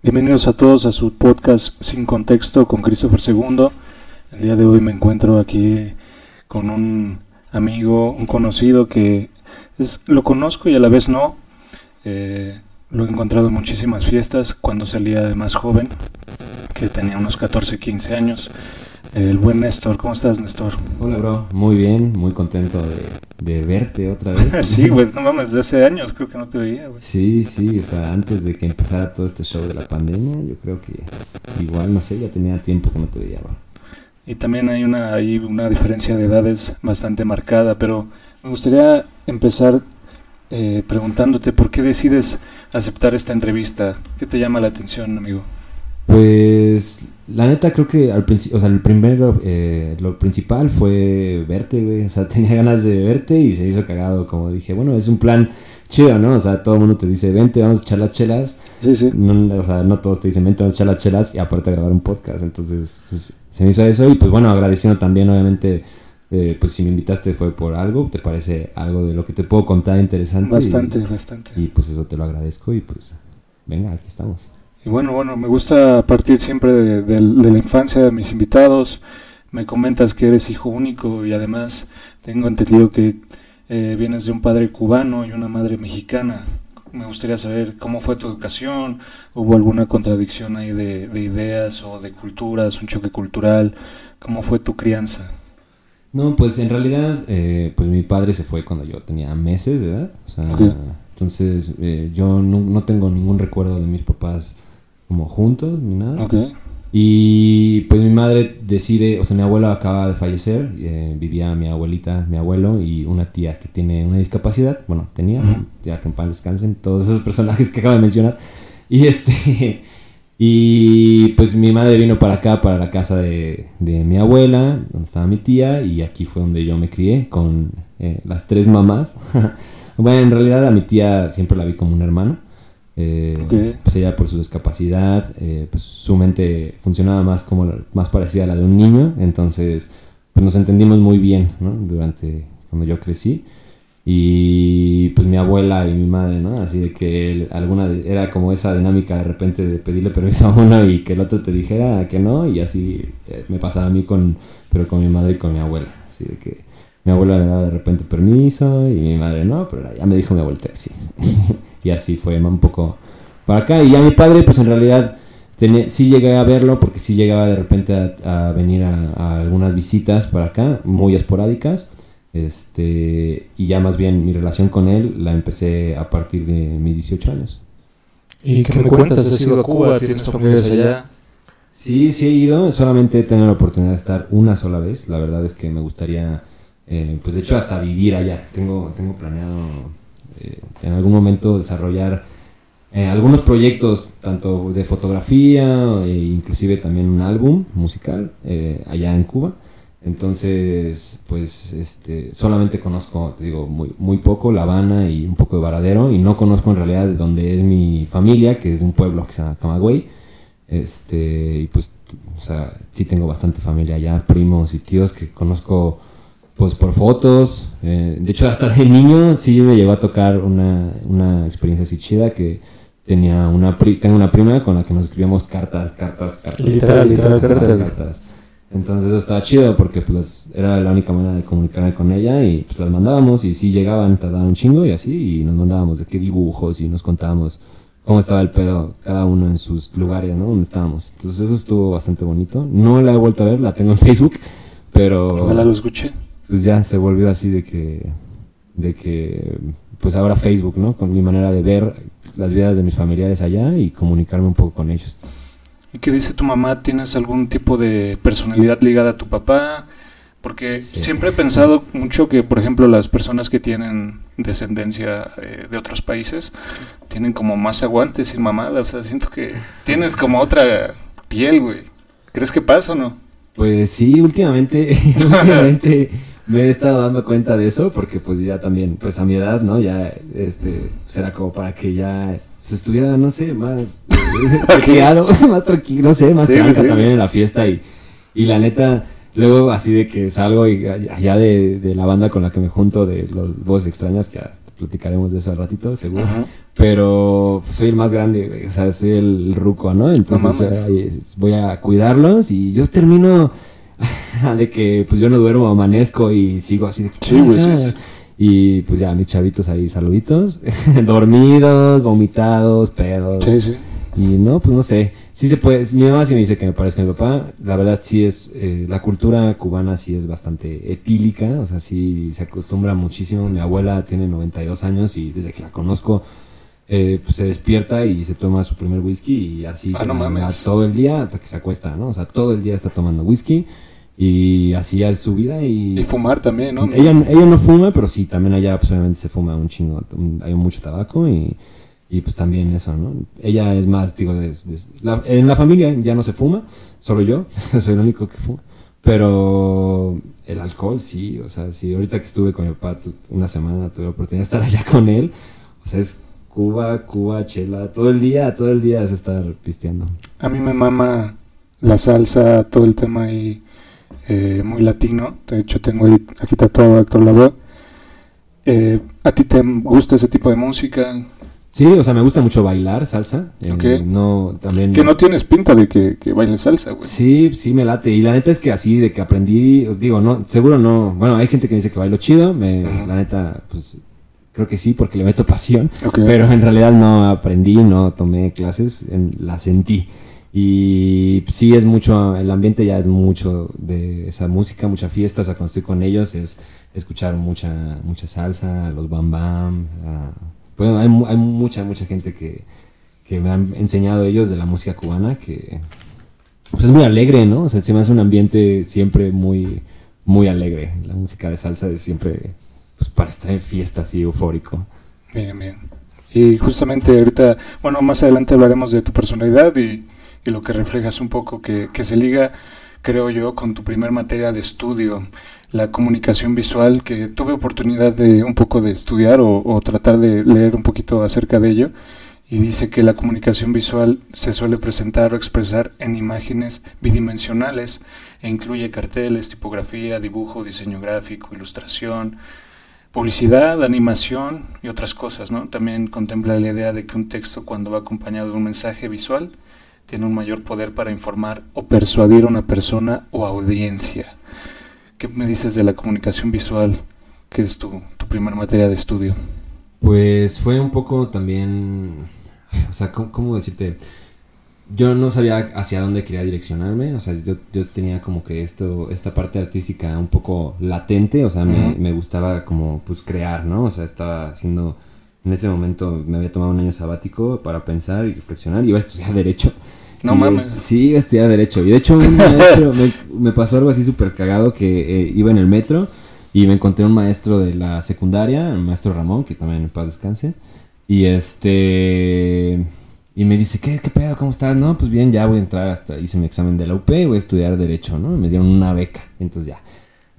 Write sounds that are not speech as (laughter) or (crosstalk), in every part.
Bienvenidos a todos a su podcast Sin Contexto con Christopher II. El día de hoy me encuentro aquí con un amigo, un conocido que es, lo conozco y a la vez no. Eh, lo he encontrado en muchísimas fiestas cuando salía de más joven, que tenía unos 14, 15 años. El buen Néstor, ¿cómo estás, Néstor? Hola, bro. Muy bien, muy contento de, verte otra vez. (laughs) sí, güey, no mames, desde hace años creo que no te veía, güey. Sí, sí, o sea, antes de que empezara todo este show de la pandemia, yo creo que igual, no sé, ya tenía tiempo que no te veía, bro. Y también hay una, hay una diferencia de edades bastante marcada, pero me gustaría empezar eh, preguntándote por qué decides aceptar esta entrevista. ¿Qué te llama la atención, amigo? Pues la neta creo que al principio, o sea, el primero, eh, lo principal fue verte, güey. O sea, (laughs) tenía ganas de verte y se hizo cagado. Como dije, bueno, es un plan chido, ¿no? O sea, todo el mundo te dice, vente, vamos a echar las chelas. Sí, sí. No, o sea, no todos te dicen, vente, vamos a echar las chelas y aparte a grabar un podcast. Entonces, pues, se me hizo eso y pues bueno, agradeciendo también, obviamente, eh, pues si me invitaste fue por algo, te parece algo de lo que te puedo contar interesante. Bastante, bastante. Y pues eso te lo agradezco y pues, venga, aquí estamos. Y bueno, bueno, me gusta partir siempre de, la infancia de mis invitados. Me comentas que eres hijo único y además tengo entendido que eh, vienes de un padre cubano y una madre mexicana. Me gustaría saber cómo fue tu educación, hubo alguna contradicción ahí de, ideas o de culturas, un choque cultural, cómo fue tu crianza. No, pues en realidad, eh, pues mi padre se fue cuando yo tenía meses, ¿verdad? O sea, entonces eh, yo no, no, tengo ningún recuerdo de mis papás como juntos ni nada. Okay. Y pues mi madre decide, o sea, mi abuelo acaba de fallecer, eh, vivía mi abuelita, mi abuelo y una tía que tiene una discapacidad, bueno, tenía, ya que en paz descansen, todos esos personajes que acabo de mencionar. Y este, (laughs) y pues mi madre vino para acá, para la casa de, de mi abuela, donde estaba mi tía, y aquí fue donde yo me crié con eh, las tres mamás. (laughs) bueno, en realidad a mi tía siempre la vi como un hermano. Eh, pues ella por su discapacidad, eh, pues su mente funcionaba más como más parecida a la de un niño, entonces pues nos entendimos muy bien ¿no? durante cuando yo crecí y pues mi abuela y mi madre, ¿no? Así de que alguna era como esa dinámica de repente de pedirle permiso a uno y que el otro te dijera que no y así eh, me pasaba a mí con pero con mi madre y con mi abuela, así de que mi abuela le daba de repente permiso y mi madre no, pero ya me dijo mi abuela que sí. (laughs) y así fue un poco para acá. Y ya mi padre, pues en realidad tenía, sí llegué a verlo porque sí llegaba de repente a, venir a, algunas visitas para acá, muy esporádicas. Este, y ya más bien mi relación con él la empecé a partir de mis 18 años. ¿Y qué, me cuentas? ¿Has ido a Cuba? ¿Tienes familias allá? Sí, sí he ido, solamente he tenido la oportunidad de estar una sola vez. La verdad es que me gustaría, eh, pues de hecho hasta vivir allá. Tengo, tengo planeado eh, en algún momento desarrollar eh, algunos proyectos, tanto de fotografía, e inclusive también un álbum musical allá en Cuba. Entonces, pues, este, solamente conozco, te digo, muy, muy poco La Habana y un poco de Varadero, y no conozco en realidad de dónde es mi familia, que es un pueblo que se llama Camagüey. Este, y pues, o sea, sí tengo bastante familia allá, primos y tíos que conozco pues por fotos. Eh, de hecho, hasta de niño sí me llegó a tocar una, una experiencia así chida que tenía una tengo una prima con la que nos escribíamos cartas, cartas, cartas. Literal, literal, cartas. cartas. Entonces eso estaba chido porque pues era la única manera de comunicarme con ella y pues las mandábamos y sí llegaban, tardaban un chingo y así y nos mandábamos de qué dibujos y nos contábamos cómo estaba el pedo cada uno en sus lugares, ¿no? Donde estábamos. Entonces eso estuvo bastante bonito. No la he vuelto a ver, la tengo en (laughs) Facebook, pero... Ojalá lo escuché pues ya se volvió así de que, de que, pues ahora Facebook, ¿no? Con mi manera de ver las vidas de mis familiares allá y comunicarme un poco con ellos. ¿Y qué dice tu mamá? ¿Tienes algún tipo de personalidad ligada a tu papá? Porque siempre he pensado mucho que, por ejemplo, las personas que tienen descendencia eh, de otros países tienen como más aguante sin mamada. O sea, siento que tienes como otra piel, güey. ¿Crees que pasa o no? Pues sí, últimamente, (laughs) últimamente me he estado dando cuenta de eso porque pues ya también, pues a mi edad, ¿no? Ya, este, será como para que ya se estuviera, no sé, más (laughs) tranquilo, (laughs) más tranquilo, no sé, más tranca también en la fiesta y, y la neta, luego así de que salgo y allá de, de, la banda con la que me junto, de los voces extrañas, que platicaremos de eso al ratito, seguro. Pero pues, soy el más grande, o sea, soy el, ruco, ¿no? Entonces voy a cuidarlos y yo termino (laughs) de que pues yo no duermo, amanezco y sigo así de que... (laughs) Y pues ya, mis chavitos ahí, saluditos, (laughs) dormidos, vomitados, pedos. Sí, sí. Y no, pues no sé. Sí se puede. Mi mamá sí me dice que me parezco a mi papá. La verdad, sí es. Eh, la cultura cubana sí es bastante etílica. O sea, sí se acostumbra muchísimo. Mi abuela tiene 92 años y desde que la conozco. Eh, pues se despierta y se toma su primer whisky y así ah, se no todo el día hasta que se acuesta, ¿no? O sea, todo el día está tomando whisky y es su vida y... Y fumar también, ¿no? Ella, ella no fuma, pero sí, también allá pues obviamente se fuma un chingo, hay mucho tabaco y y pues también eso, ¿no? Ella es más, digo, en la familia ya no se fuma, solo (laughs) yo, soy el único que fuma. Pero el alcohol sí, o sea, sí, ahorita que estuve con mi papá una semana tuve la oportunidad de estar allá con él, o sea, es Cuba, Cuba, chela, todo el día, todo el día es estar pisteando. A mí me mama la salsa, todo el tema ahí eh, muy latino, de hecho tengo ahí, aquí tatuado a Héctor Lavoe. Eh, ¿A ti te gusta ese tipo de música? Sí, o sea, me gusta mucho bailar salsa. Eh, no, también... Que no tienes pinta de que, que bailes salsa, güey. Sí, sí, me late. Y la neta es que así, de que aprendí, digo, no, seguro no. Bueno, hay gente que dice que bailo chido. Me, La neta, pues creo que sí, porque le meto (laughs) pasión. Pero en realidad no aprendí, no tomé clases, la sentí. Y sí es mucho, el ambiente ya es mucho de esa música, mucha fiesta, o sea, cuando estoy con ellos es escuchar mucha, mucha salsa, los bam bam, bueno, hay, hay mucha, mucha gente que, me han enseñado ellos de la música cubana que pues es muy alegre, ¿no? O sea, se me hace un ambiente siempre muy, muy alegre. La música de salsa es siempre pues, para estar en fiesta así eufórico. Bien, bien. Y justamente ahorita, bueno, más adelante hablaremos de tu personalidad y, y lo que reflejas un poco, que, que se liga, creo yo, con tu primer materia de estudio la comunicación visual, que tuve oportunidad de un poco de estudiar o, tratar de leer un poquito acerca de ello, y dice que la comunicación visual se suele presentar o expresar en imágenes bidimensionales e incluye carteles, tipografía, dibujo, diseño gráfico, ilustración, publicidad, animación y otras cosas, ¿no? También contempla la idea de que un texto cuando va acompañado de un mensaje visual tiene un mayor poder para informar o persuadir a una persona o audiencia. ¿Qué me dices de la comunicación visual, que es tu, tu primera materia de estudio? Pues fue un poco también, o sea, ¿cómo, decirte? Yo no sabía hacia dónde quería direccionarme, o sea, yo, yo, tenía como que esto, esta parte artística un poco latente, o sea, me, me, gustaba como pues crear, ¿no? O sea, estaba haciendo, en ese momento me había tomado un año sabático para pensar y reflexionar, iba a estudiar (laughs) derecho no mames. sí, estudiar Derecho. Y de hecho, un maestro (laughs) me, pasó algo así súper cagado que eh, iba en el metro y me encontré un maestro de la secundaria, el maestro Ramón, que también en paz descanse. Y este. Y me dice, ¿qué, qué pedo? ¿Cómo estás? No, pues bien, ya voy a entrar hasta. Hice mi examen de la UP y voy a estudiar Derecho, ¿no? Me dieron una beca. Entonces ya.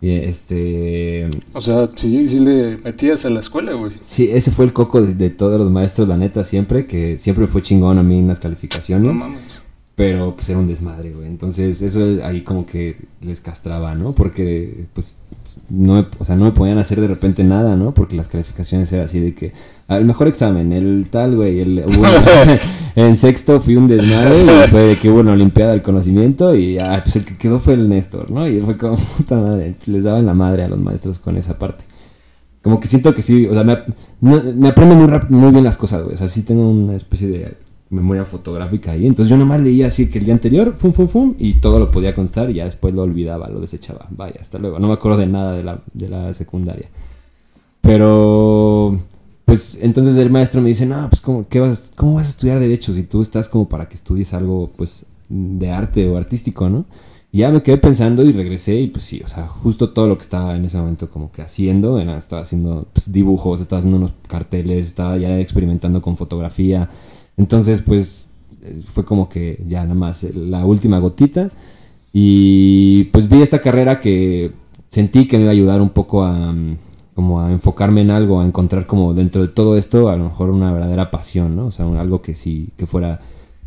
Este. O sea, sí, sí le metías a la escuela, güey. Sí, ese fue el coco de, de, todos los maestros, la neta, siempre, que siempre fue chingón a mí en las calificaciones. No mames. Pero pues era un desmadre, güey. Entonces eso ahí como que les castraba, ¿no? Porque pues no, o sea, no me podían hacer de repente nada, ¿no? Porque las calificaciones eran así de que el mejor examen, el tal, güey, el, (laughs) en sexto fui un desmadre y fue de que hubo una olimpiada del conocimiento y ah, pues el que quedó fue el Néstor, ¿no? Y fue como (laughs) puta madre, les daban la madre a los maestros con esa parte. Como que siento que sí, o sea, me, me aprendo muy, muy bien las cosas, güey. O sea, sí tengo una especie de memoria fotográfica ahí. Entonces yo nomás leía así que el día anterior, fum, fum, fum, y todo lo podía contar y ya después lo olvidaba, lo desechaba. Vaya, hasta luego. No me acuerdo de nada de la, de la secundaria. Pero, pues entonces el maestro me dice, no, pues ¿cómo, qué vas, ¿cómo vas a estudiar derecho si tú estás como para que estudies algo, pues, de arte o artístico, ¿no? Y ya me quedé pensando y regresé y pues sí, o sea, justo todo lo que estaba en ese momento como que haciendo, era, estaba haciendo pues, dibujos, estaba haciendo unos carteles, estaba ya experimentando con fotografía, entonces, pues fue como que ya nada más la última gotita. Y pues vi esta carrera que sentí que me iba a ayudar un poco a como a enfocarme en algo, a encontrar como dentro de todo esto a lo mejor una verdadera pasión, ¿no? O sea, algo que sí, que fuera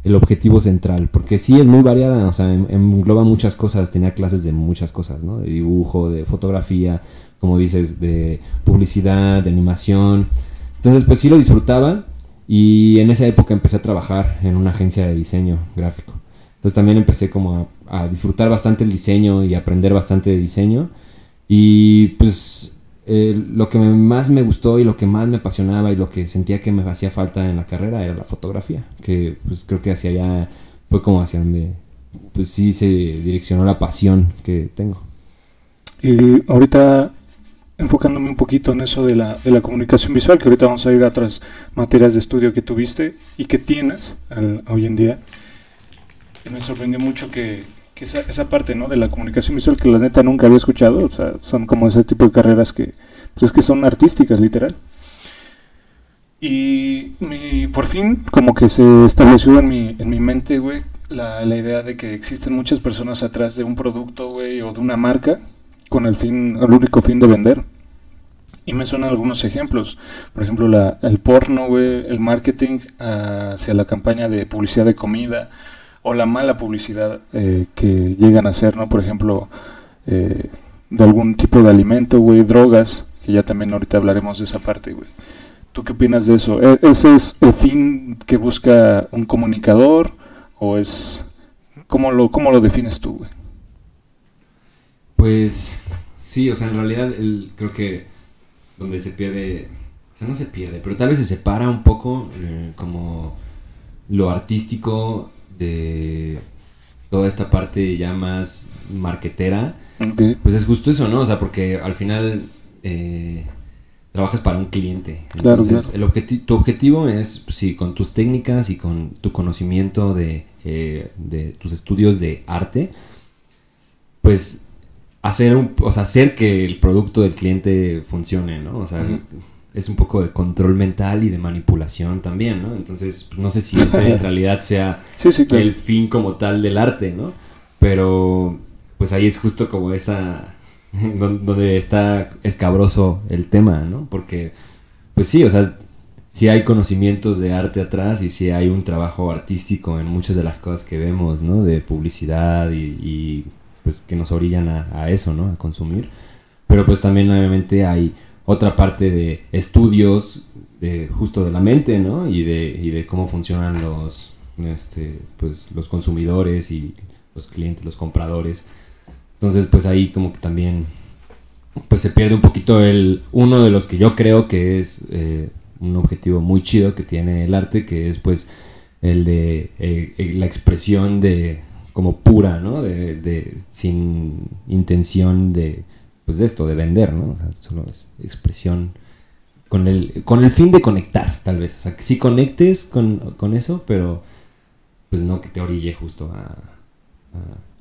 el objetivo central, porque sí es muy variada, o sea, engloba muchas cosas, tenía clases de muchas cosas, ¿no? De dibujo, de fotografía, como dices, de publicidad, de animación, Entonces, pues sí lo disfrutaba y en esa época empecé a trabajar en una agencia de diseño gráfico. Entonces también empecé como a, disfrutar bastante el diseño y aprender bastante de diseño. Y pues lo que más me gustó y lo que más me apasionaba y lo que sentía que me hacía falta en la carrera era la fotografía. Que pues creo que hacia allá fue como hacia donde pues sí se direccionó la pasión que tengo. Y ahorita enfocándome un poquito en eso de la, de la comunicación visual, que ahorita vamos a ir a otras materias de estudio que tuviste y que tienes hoy en día me sorprendió mucho que, esa, esa, parte ¿no? de la comunicación visual que la neta nunca había escuchado, o sea, son como ese tipo de carreras que, pues es que son artísticas, literal. Y por fin, como que se estableció en mi, en mi mente, güey, la, la, idea de que existen muchas personas atrás de un producto, güey, o de una marca, con el fin, el único fin de vender. Y me suenan algunos ejemplos. Por ejemplo, la, el porno, güey, el marketing hacia la campaña de publicidad de comida, o la mala publicidad eh, que llegan a hacer, ¿no? Por ejemplo, eh, de algún tipo de alimento, güey, drogas, que ya también ahorita hablaremos de esa parte, güey. ¿Tú qué opinas de eso? ¿E-, ¿Ese es el fin que busca un comunicador o es... ¿Cómo lo, cómo lo defines tú, güey? Pues sí, o sea, en realidad el, creo que donde se pierde, o sea, no se pierde, pero tal vez se separa un poco eh, como lo artístico de toda esta parte ya más marquetera, pues es justo eso, ¿no? O sea, porque al final eh, trabajas para un cliente. Entonces, El tu objetivo es, sí, con tus técnicas y con tu conocimiento de, eh, de tus estudios de arte, pues hacer, un, o sea, hacer que el producto del cliente funcione, ¿no? O sea, es un poco de control mental y de manipulación también, ¿no? Entonces, pues, no sé si ese en (laughs) realidad sea el fin como tal del arte, ¿no? Pero, pues ahí es justo como esa, (laughs) donde está escabroso el tema, ¿no? Porque, pues sí, o sea, sí hay conocimientos de arte atrás y sí hay un trabajo artístico en muchas de las cosas que vemos, ¿no? De publicidad y, pues que nos orillan a, eso, ¿no? A consumir. Pero pues también obviamente hay otra parte de estudios de, justo de la mente, ¿no? Y de, y de cómo funcionan los, este, pues, los consumidores y los clientes, los compradores. Entonces, pues ahí como que también pues se pierde un poquito el uno de los que yo creo que es eh, un objetivo muy chido que tiene el arte, que es pues el de eh, eh, la expresión de como pura, ¿no? De, de sin intención de pues de esto, de vender, ¿no? O sea, solo es expresión con el, con el fin de conectar, tal vez. O sea, que sí conectes con, eso, pero pues no que te orille justo a,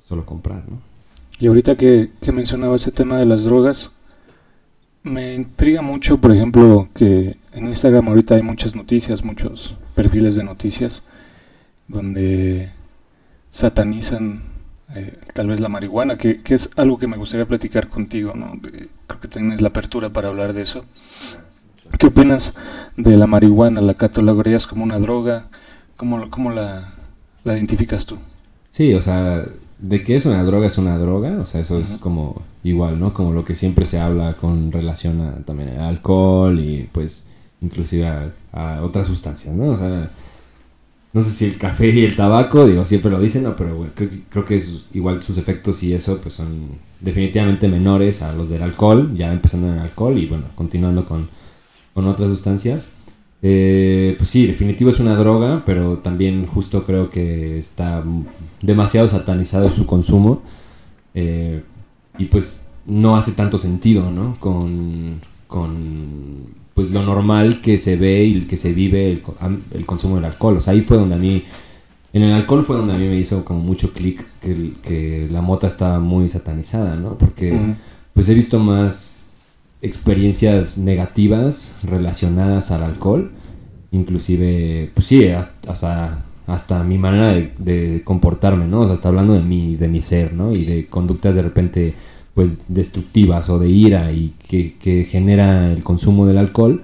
solo comprar, ¿no? Y ahorita que, que mencionaba ese tema de las drogas, me intriga mucho, por ejemplo, que en Instagram ahorita hay muchas noticias, muchos perfiles de noticias, donde satanizan eh, tal vez la marihuana, que, es algo que me gustaría platicar contigo, ¿no? creo que tienes la apertura para hablar de eso. ¿Qué opinas de la marihuana? ¿La catalogarías como una droga? ¿Cómo, cómo la, la, identificas tú? Sí, o sea, de que es una droga es una droga, o sea, eso es como igual, ¿no? Como lo que siempre se habla con relación a también al alcohol y pues inclusive a, a otras sustancias, ¿no? O sea, no sé si el café y el tabaco, digo, siempre lo dicen, no, pero creo, que es igual sus efectos y eso pues son definitivamente menores a los del alcohol, ya empezando en el alcohol y bueno, continuando con, otras sustancias. Eh, pues sí, definitivo es una droga, pero también justo creo que está demasiado satanizado su consumo eh, y pues no hace tanto sentido, ¿no? Con, con pues lo normal que se ve y que se vive el, el consumo del alcohol. O sea, ahí fue donde a mí, en el alcohol fue donde a mí me hizo como mucho clic que, que, la mota estaba muy satanizada, ¿no? Porque pues he visto más experiencias negativas relacionadas al alcohol, inclusive, pues sí, hasta, hasta mi manera de, de, comportarme, ¿no? O sea, hasta hablando de mi, de mi ser, ¿no? Y de conductas de repente pues destructivas o de ira y que, genera el consumo del alcohol.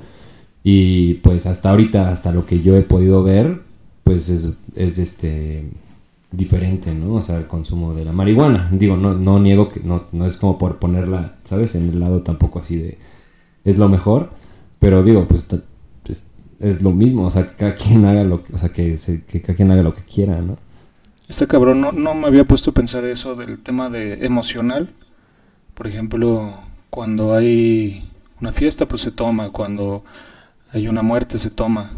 Y pues hasta ahorita hasta lo que yo he podido ver pues es, este diferente no o sea el consumo de la marihuana. Digo no no niego que no, no es como por ponerla sabes en el lado tampoco así de es lo mejor. Pero digo pues es lo mismo, o sea, que cada quien haga lo que, o sea, que, que cada quien haga lo que quiera, ¿no? Está cabrón, no, no me había puesto a pensar eso del tema de emocional. Por ejemplo, cuando hay una fiesta, pues se toma, cuando hay una muerte, se toma.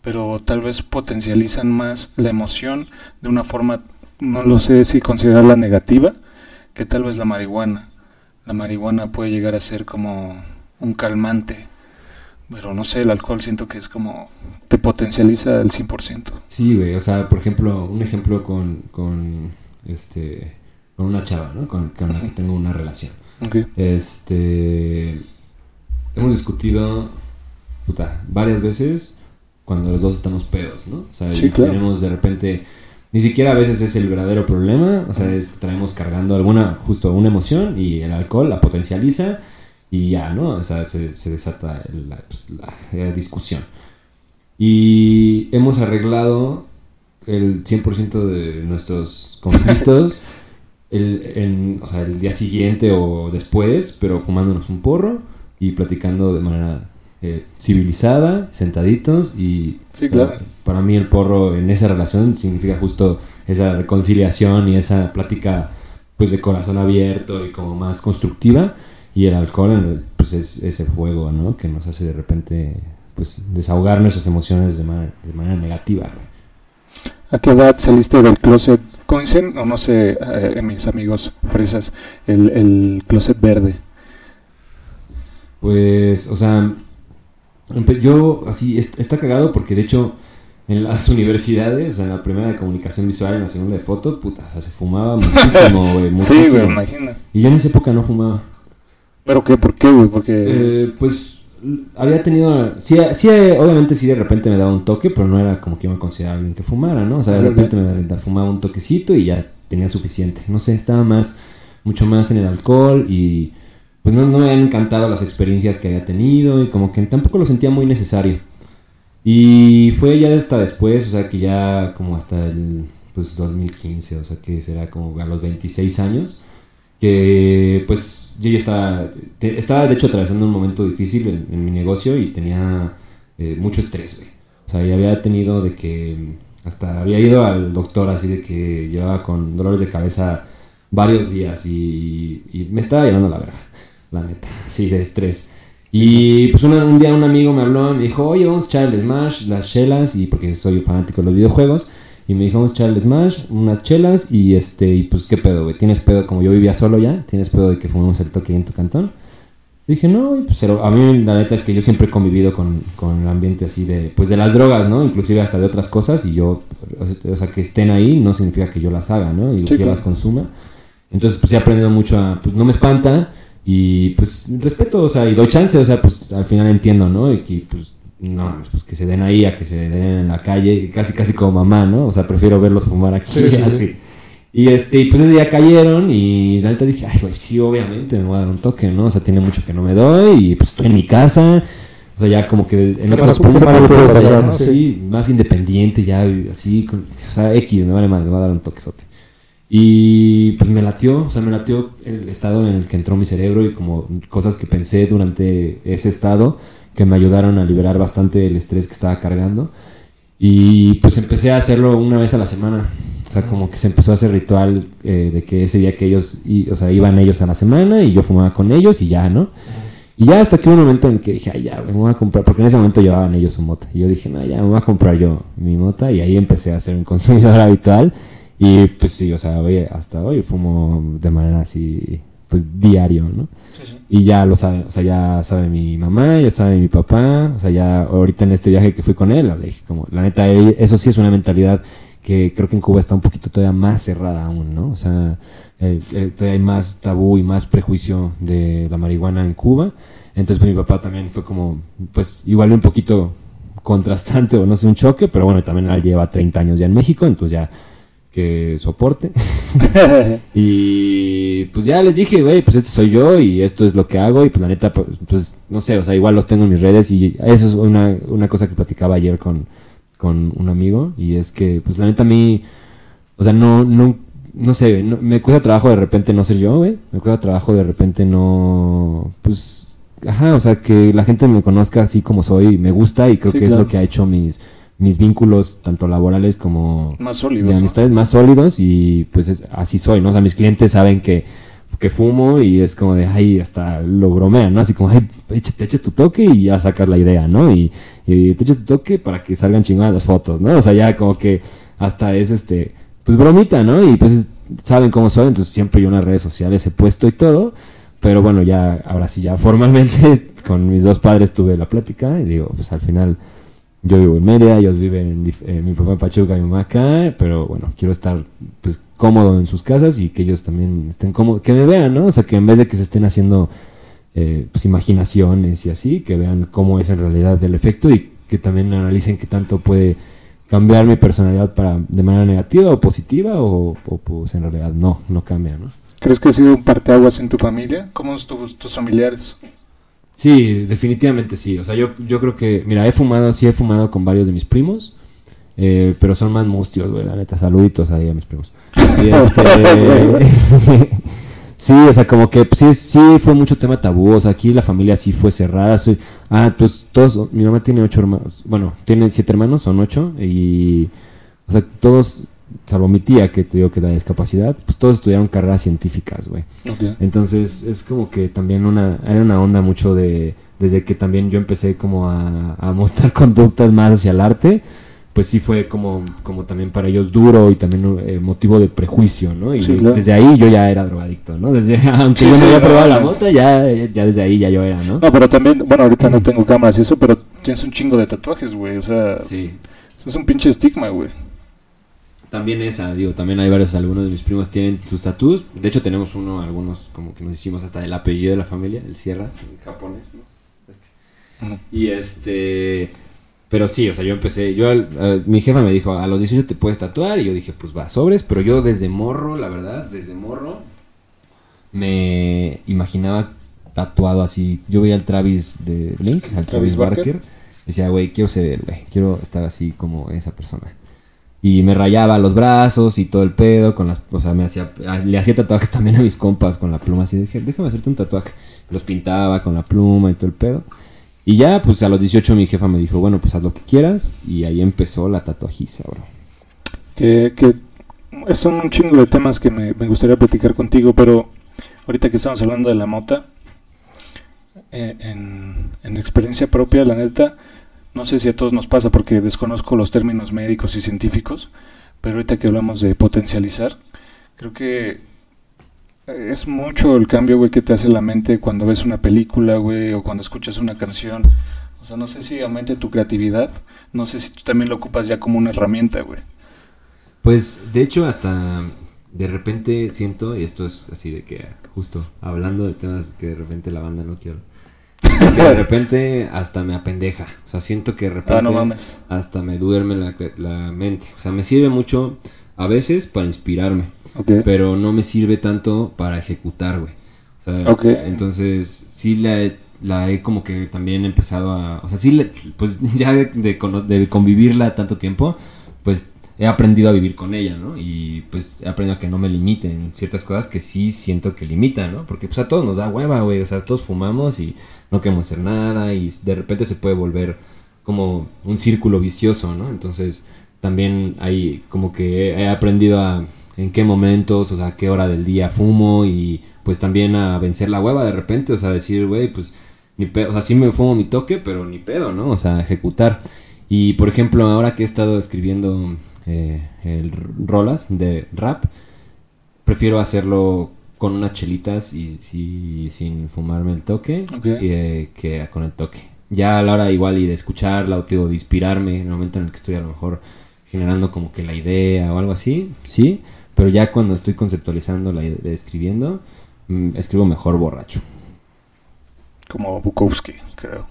Pero tal vez potencializan más la emoción de una forma, no lo sé si considerarla negativa, que tal vez la marihuana. La marihuana puede llegar a ser como un calmante pero no sé, el alcohol siento que es como. te potencializa al 100%. Sí, güey. O sea, por ejemplo, un ejemplo con. con este. Con una chava, ¿no? Con, la que tengo una relación. Este. Hemos discutido. puta, varias veces cuando los dos estamos pedos, ¿no? O sea, y tenemos de repente. Ni siquiera a veces es el verdadero problema, o sea, es, traemos cargando alguna, justo una emoción y el alcohol la potencializa y ya, ¿no? O sea, se, desata pues, la, discusión. Y hemos arreglado el 100% de nuestros conflictos (laughs) el, o sea, el día siguiente o después, pero fumándonos un porro y platicando de manera eh, civilizada, sentaditos y sí, claro. para mí el porro en esa relación significa justo esa reconciliación y esa plática pues de corazón abierto y como más constructiva y el alcohol, pues es, es el fuego, ¿no? Que nos hace de repente, pues, desahogar nuestras emociones de manera, de manera negativa. ¿A qué edad saliste del closet? ¿Coinciden o no sé, eh, mis amigos fresas, el, el closet verde? Pues, o sea, yo así, está cagado porque de hecho en las (laughs) universidades, en la primera de comunicación visual, en la segunda de foto, puta, o sea, se fumaba muchísimo, güey, muchísimo. (laughs) Sí, güey, imagina. Y yo en esa época no fumaba. ¿Pero qué? ¿Por qué, güey? Porque... Eh, pues había tenido... Sí, sí, obviamente sí de repente me daba un toque, pero no era como que yo me consideraba alguien que fumara, ¿no? O sea, de repente me fumaba un toquecito y ya tenía suficiente. No sé, estaba más, mucho más en el alcohol y pues no, no me habían encantado las experiencias que había tenido y como que tampoco lo sentía muy necesario. Y fue ya hasta después, o sea, que ya como hasta el pues 2015, o sea, que será como a los 26 años que pues yo ya estaba, estaba de hecho atravesando un momento difícil en, mi negocio y tenía eh, mucho estrés, güey. O sea, ya había tenido de que, hasta había ido al doctor así de que llevaba con dolores de cabeza varios días y, y me estaba llevando la verga, la neta, (laughs) sí, de estrés. Y pues un día un amigo me habló me dijo, oye, vamos a echar el Smash, las chelas, y porque soy fanático de los videojuegos. Y me dijo, vamos a echar el Smash, unas chelas y este, y pues qué pedo, güey. ¿Tienes pedo como yo vivía solo ya? ¿Tienes pedo de que fumemos el toque en tu cantón? dije, no, y pues a mí la neta es que yo siempre he convivido con, con el ambiente así de, pues de las drogas, ¿no? Inclusive hasta de otras cosas y yo, o sea, que estén ahí no significa que yo las haga, ¿no? Y que yo las consuma. Entonces, pues he aprendido mucho a, pues no me espanta y pues respeto, o sea, y doy chance, o sea, pues al final entiendo, ¿no? Y que pues no, pues que se den ahí a que se den en la calle, casi casi como mamá, ¿no? O sea, prefiero verlos fumar aquí, así. Y este, pues ese día cayeron y la neta dije, ay, güey, sí, obviamente me voy a dar un toque, ¿no? O sea, tiene mucho que no me doy y pues estoy en mi casa. O sea, ya como que en ya, sí, más independiente, ya así, o sea, X, me vale más, me va a dar un toquezote. Y pues me latió, o sea, me latió el estado en el que entró mi cerebro y como cosas que pensé durante ese estado que me ayudaron a liberar bastante el estrés que estaba cargando. Y pues empecé a hacerlo una vez a la semana. O sea, como que se empezó a hacer ritual eh, de que ese día que ellos, o sea, iban ellos a la semana y yo fumaba con ellos y ya, ¿no? Y ya hasta que hubo un momento en que dije, ay, ya, me voy a comprar, porque en ese momento llevaban ellos su mota. Y yo dije, no, ya, me voy a comprar yo mi mota. Y ahí empecé a ser un consumidor (laughs) habitual. Y pues sí, o sea, hoy, hasta hoy fumo de manera así, pues diario, ¿no? Y ya lo sabe, o sea, ya sabe mi mamá, ya sabe mi papá, o sea, ya ahorita en este viaje que fui con él, le dije como, la neta, eso sí es una mentalidad que creo que en Cuba está un poquito todavía más cerrada aún, ¿no? O sea, eh, eh, todavía hay más tabú y más prejuicio de la marihuana en Cuba. Entonces, pues, mi papá también fue como, pues, igual un poquito contrastante o no sé, un choque, pero bueno, también él lleva 30 años ya en México, entonces ya que soporte. (laughs) (laughs) y pues ya les dije, güey, pues este soy yo y esto es lo que hago y pues la neta, pues, pues, no sé, o sea, igual los tengo en mis redes y eso es una, una cosa que platicaba ayer con, con un amigo y es que pues la neta a mí, o sea, no, no, no sé, me cuesta trabajo de repente no ser yo, güey, me cuesta trabajo de repente no, pues ajá, o sea, que la gente me conozca así como soy, me gusta y creo Sí, que es lo que ha hecho mis, mis vínculos, tanto laborales como Más sólidos. de ¿no? amistades más sólidos y pues es- así soy, ¿no? O sea, mis clientes saben que, que fumo y es como de, ay, hasta lo bromean, ¿no? Así como, ay, te eches tu toque y ya sacas la idea, ¿no? Y, y te eches tu toque para que salgan chingadas las fotos, ¿no? O sea, ya como que hasta es este, pues bromita, ¿no? Y pues es- saben cómo soy, entonces siempre yo en las redes sociales he puesto y todo. Pero bueno, ya, ahora sí, ya formalmente (laughs) con mis dos padres tuve la plática y digo, pues al final yo vivo en Mérida, ellos viven en, eh, mi papá en Pachuca, mi mamá acá, pero bueno, quiero estar pues cómodo en sus casas y que ellos también estén cómodos, que me vean, ¿no? O sea, que en vez de que se estén haciendo eh, pues imaginaciones y así, que vean cómo es en realidad el efecto y que también analicen qué tanto puede cambiar mi personalidad para de manera negativa o positiva o, pues en realidad no, no cambia, ¿no? ¿Crees que ha sido un parteaguas en tu familia? ¿Cómo son tus familiares? Sí, definitivamente sí. O sea, yo, yo creo que, mira, he fumado, sí he fumado con varios de mis primos, eh, pero son más mustios, güey, la neta. Saluditos ahí a mis primos. (laughs) Y este, (laughs) sí, o sea, como que sí, sí fue mucho tema tabú. O sea, aquí la familia sí fue cerrada. soy- ah, pues todos, mi mamá tiene ocho hermanos. Bueno, tiene siete hermanos, son ocho. Y, o sea, todos, salvo mi tía, que te digo que da discapacidad, pues todos estudiaron carreras científicas, güey. Entonces es como que también una, era una onda mucho de, desde que también yo empecé como a, a mostrar (laughs) conductas más hacia el arte, pues sí fue como, como también para ellos duro y también eh, motivo de prejuicio, ¿no? Y Sí, de- claro. desde ahí yo ya era drogadicto, ¿no? Desde, (laughs) aunque Sí, yo no sí, había probado la mota, ya, ya desde ahí ya yo era, ¿no? No, pero también, bueno, ahorita no tengo cámaras y eso, pero tienes un chingo de tatuajes, güey. O sea, Sí. eso es un pinche estigma, güey. También esa, digo, también hay varios, algunos de mis primos tienen sus tatús. De hecho, tenemos uno, algunos como que nos hicimos hasta el apellido de la familia, el Sierra, en japonés, ¿no? Este. Y este. Pero sí, o sea, yo empecé. Yo, mi jefa me dijo, a los 18 te puedes tatuar. Y yo dije, pues va, sobres. Pero yo desde morro, la verdad, desde morro, me imaginaba tatuado así. Yo veía al Travis de Blink, al Travis Travis, Barker. Barker. Decía, güey, quiero ser él, güey. Quiero estar así como esa persona. Y me rayaba los brazos y todo el pedo con las, o sea, me hacía, ah, le hacía tatuajes (laughs) también a mis compas con la pluma así, dije, déjame hacerte un tatuaje. Los pintaba con la pluma y todo el pedo. Y ya, pues a los 18 mi jefa me dijo, bueno, pues haz lo que quieras. Y ahí empezó la tatuajiza, bro. Que, que son un chingo de temas que me, me gustaría platicar contigo, pero ahorita que estamos hablando de la mota, eh, en, en experiencia propia, la neta, no sé si a todos nos pasa porque desconozco los términos médicos y científicos, pero ahorita que hablamos de potencializar, creo que es mucho el cambio, güey, que te hace la mente cuando ves una película, güey, o cuando escuchas una canción. O sea, no sé si aumente tu creatividad, no sé si tú también lo ocupas ya como una herramienta, güey. Pues de hecho hasta de repente siento, y esto es así de que justo hablando de temas que de repente la banda no quiero. Que de (laughs) repente hasta me apendeja. O sea, siento que de repente Ah, no mames. hasta me duerme la, la mente. O sea, me sirve mucho a veces para inspirarme, pero no me sirve tanto para ejecutar, güey. O sea, entonces sí la he, la he como que también empezado a... O sea, sí, le- pues (laughs) ya de, de de convivirla tanto tiempo, pues he aprendido a vivir con ella, ¿no? Y pues he aprendido a que no me limiten ciertas cosas que sí siento que limitan, ¿no? Porque pues a todos nos da hueva, güey. O sea, todos fumamos y no queremos hacer nada y de repente se puede volver como un círculo vicioso, ¿no? Entonces también hay como que he aprendido a en qué momentos, o sea, a qué hora del día fumo y pues también a vencer la hueva de repente, o sea, decir, güey, pues ni pedo, o sea, sí me fumo mi toque, pero ni pedo, ¿no? O sea, ejecutar. Y por ejemplo, ahora que he estado escribiendo eh, el rolas de rap, prefiero hacerlo con unas chelitas y, y sin fumarme el toque eh, que con el toque. Ya a la hora igual y de escucharla o, de inspirarme en el momento en el que estoy a lo mejor generando como que la idea o algo así, sí, pero ya cuando estoy conceptualizando la idea, escribiendo, mm, escribo mejor borracho. como Bukowski, creo.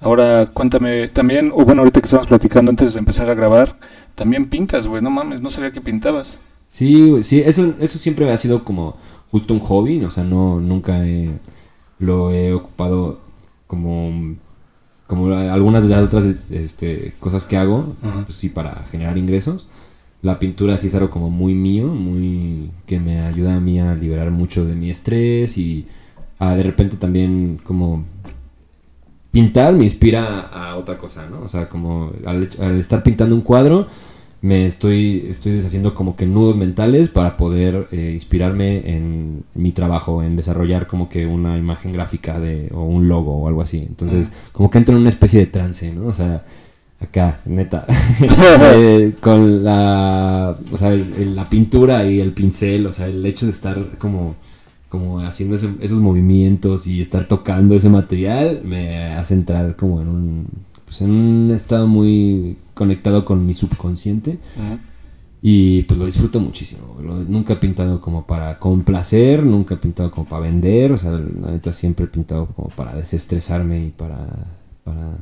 Ahora cuéntame también, o bueno, ahorita que estamos platicando antes de empezar a grabar, también pintas, güey, no mames, no sabía que pintabas. Sí, güey, sí, eso, eso siempre ha sido como justo un hobby, o sea, no, nunca he- lo he ocupado como, como algunas de las otras este, cosas que hago, Ajá. pues sí, para generar ingresos. La pintura sí es algo como muy mío, muy que me ayuda a mí a liberar mucho de mi estrés y a de repente también como pintar me inspira a otra cosa, ¿no? O sea, como al, al estar pintando un cuadro me estoy, estoy deshaciendo como que nudos mentales para poder eh, inspirarme en mi trabajo, en desarrollar como que una imagen gráfica de, o un logo o algo así. Entonces, como que entro en una especie de trance, ¿no? O sea, acá, neta, (laughs) eh, con la, o sea, la pintura y el pincel, o sea, el hecho de estar como, como haciendo esos movimientos y estar tocando ese material me hace entrar como en un, pues en un estado muy conectado con mi subconsciente. Y pues lo disfruto muchísimo. nunca he pintado como para complacer, nunca he pintado como para vender. O sea, la neta siempre he pintado como para desestresarme y para. para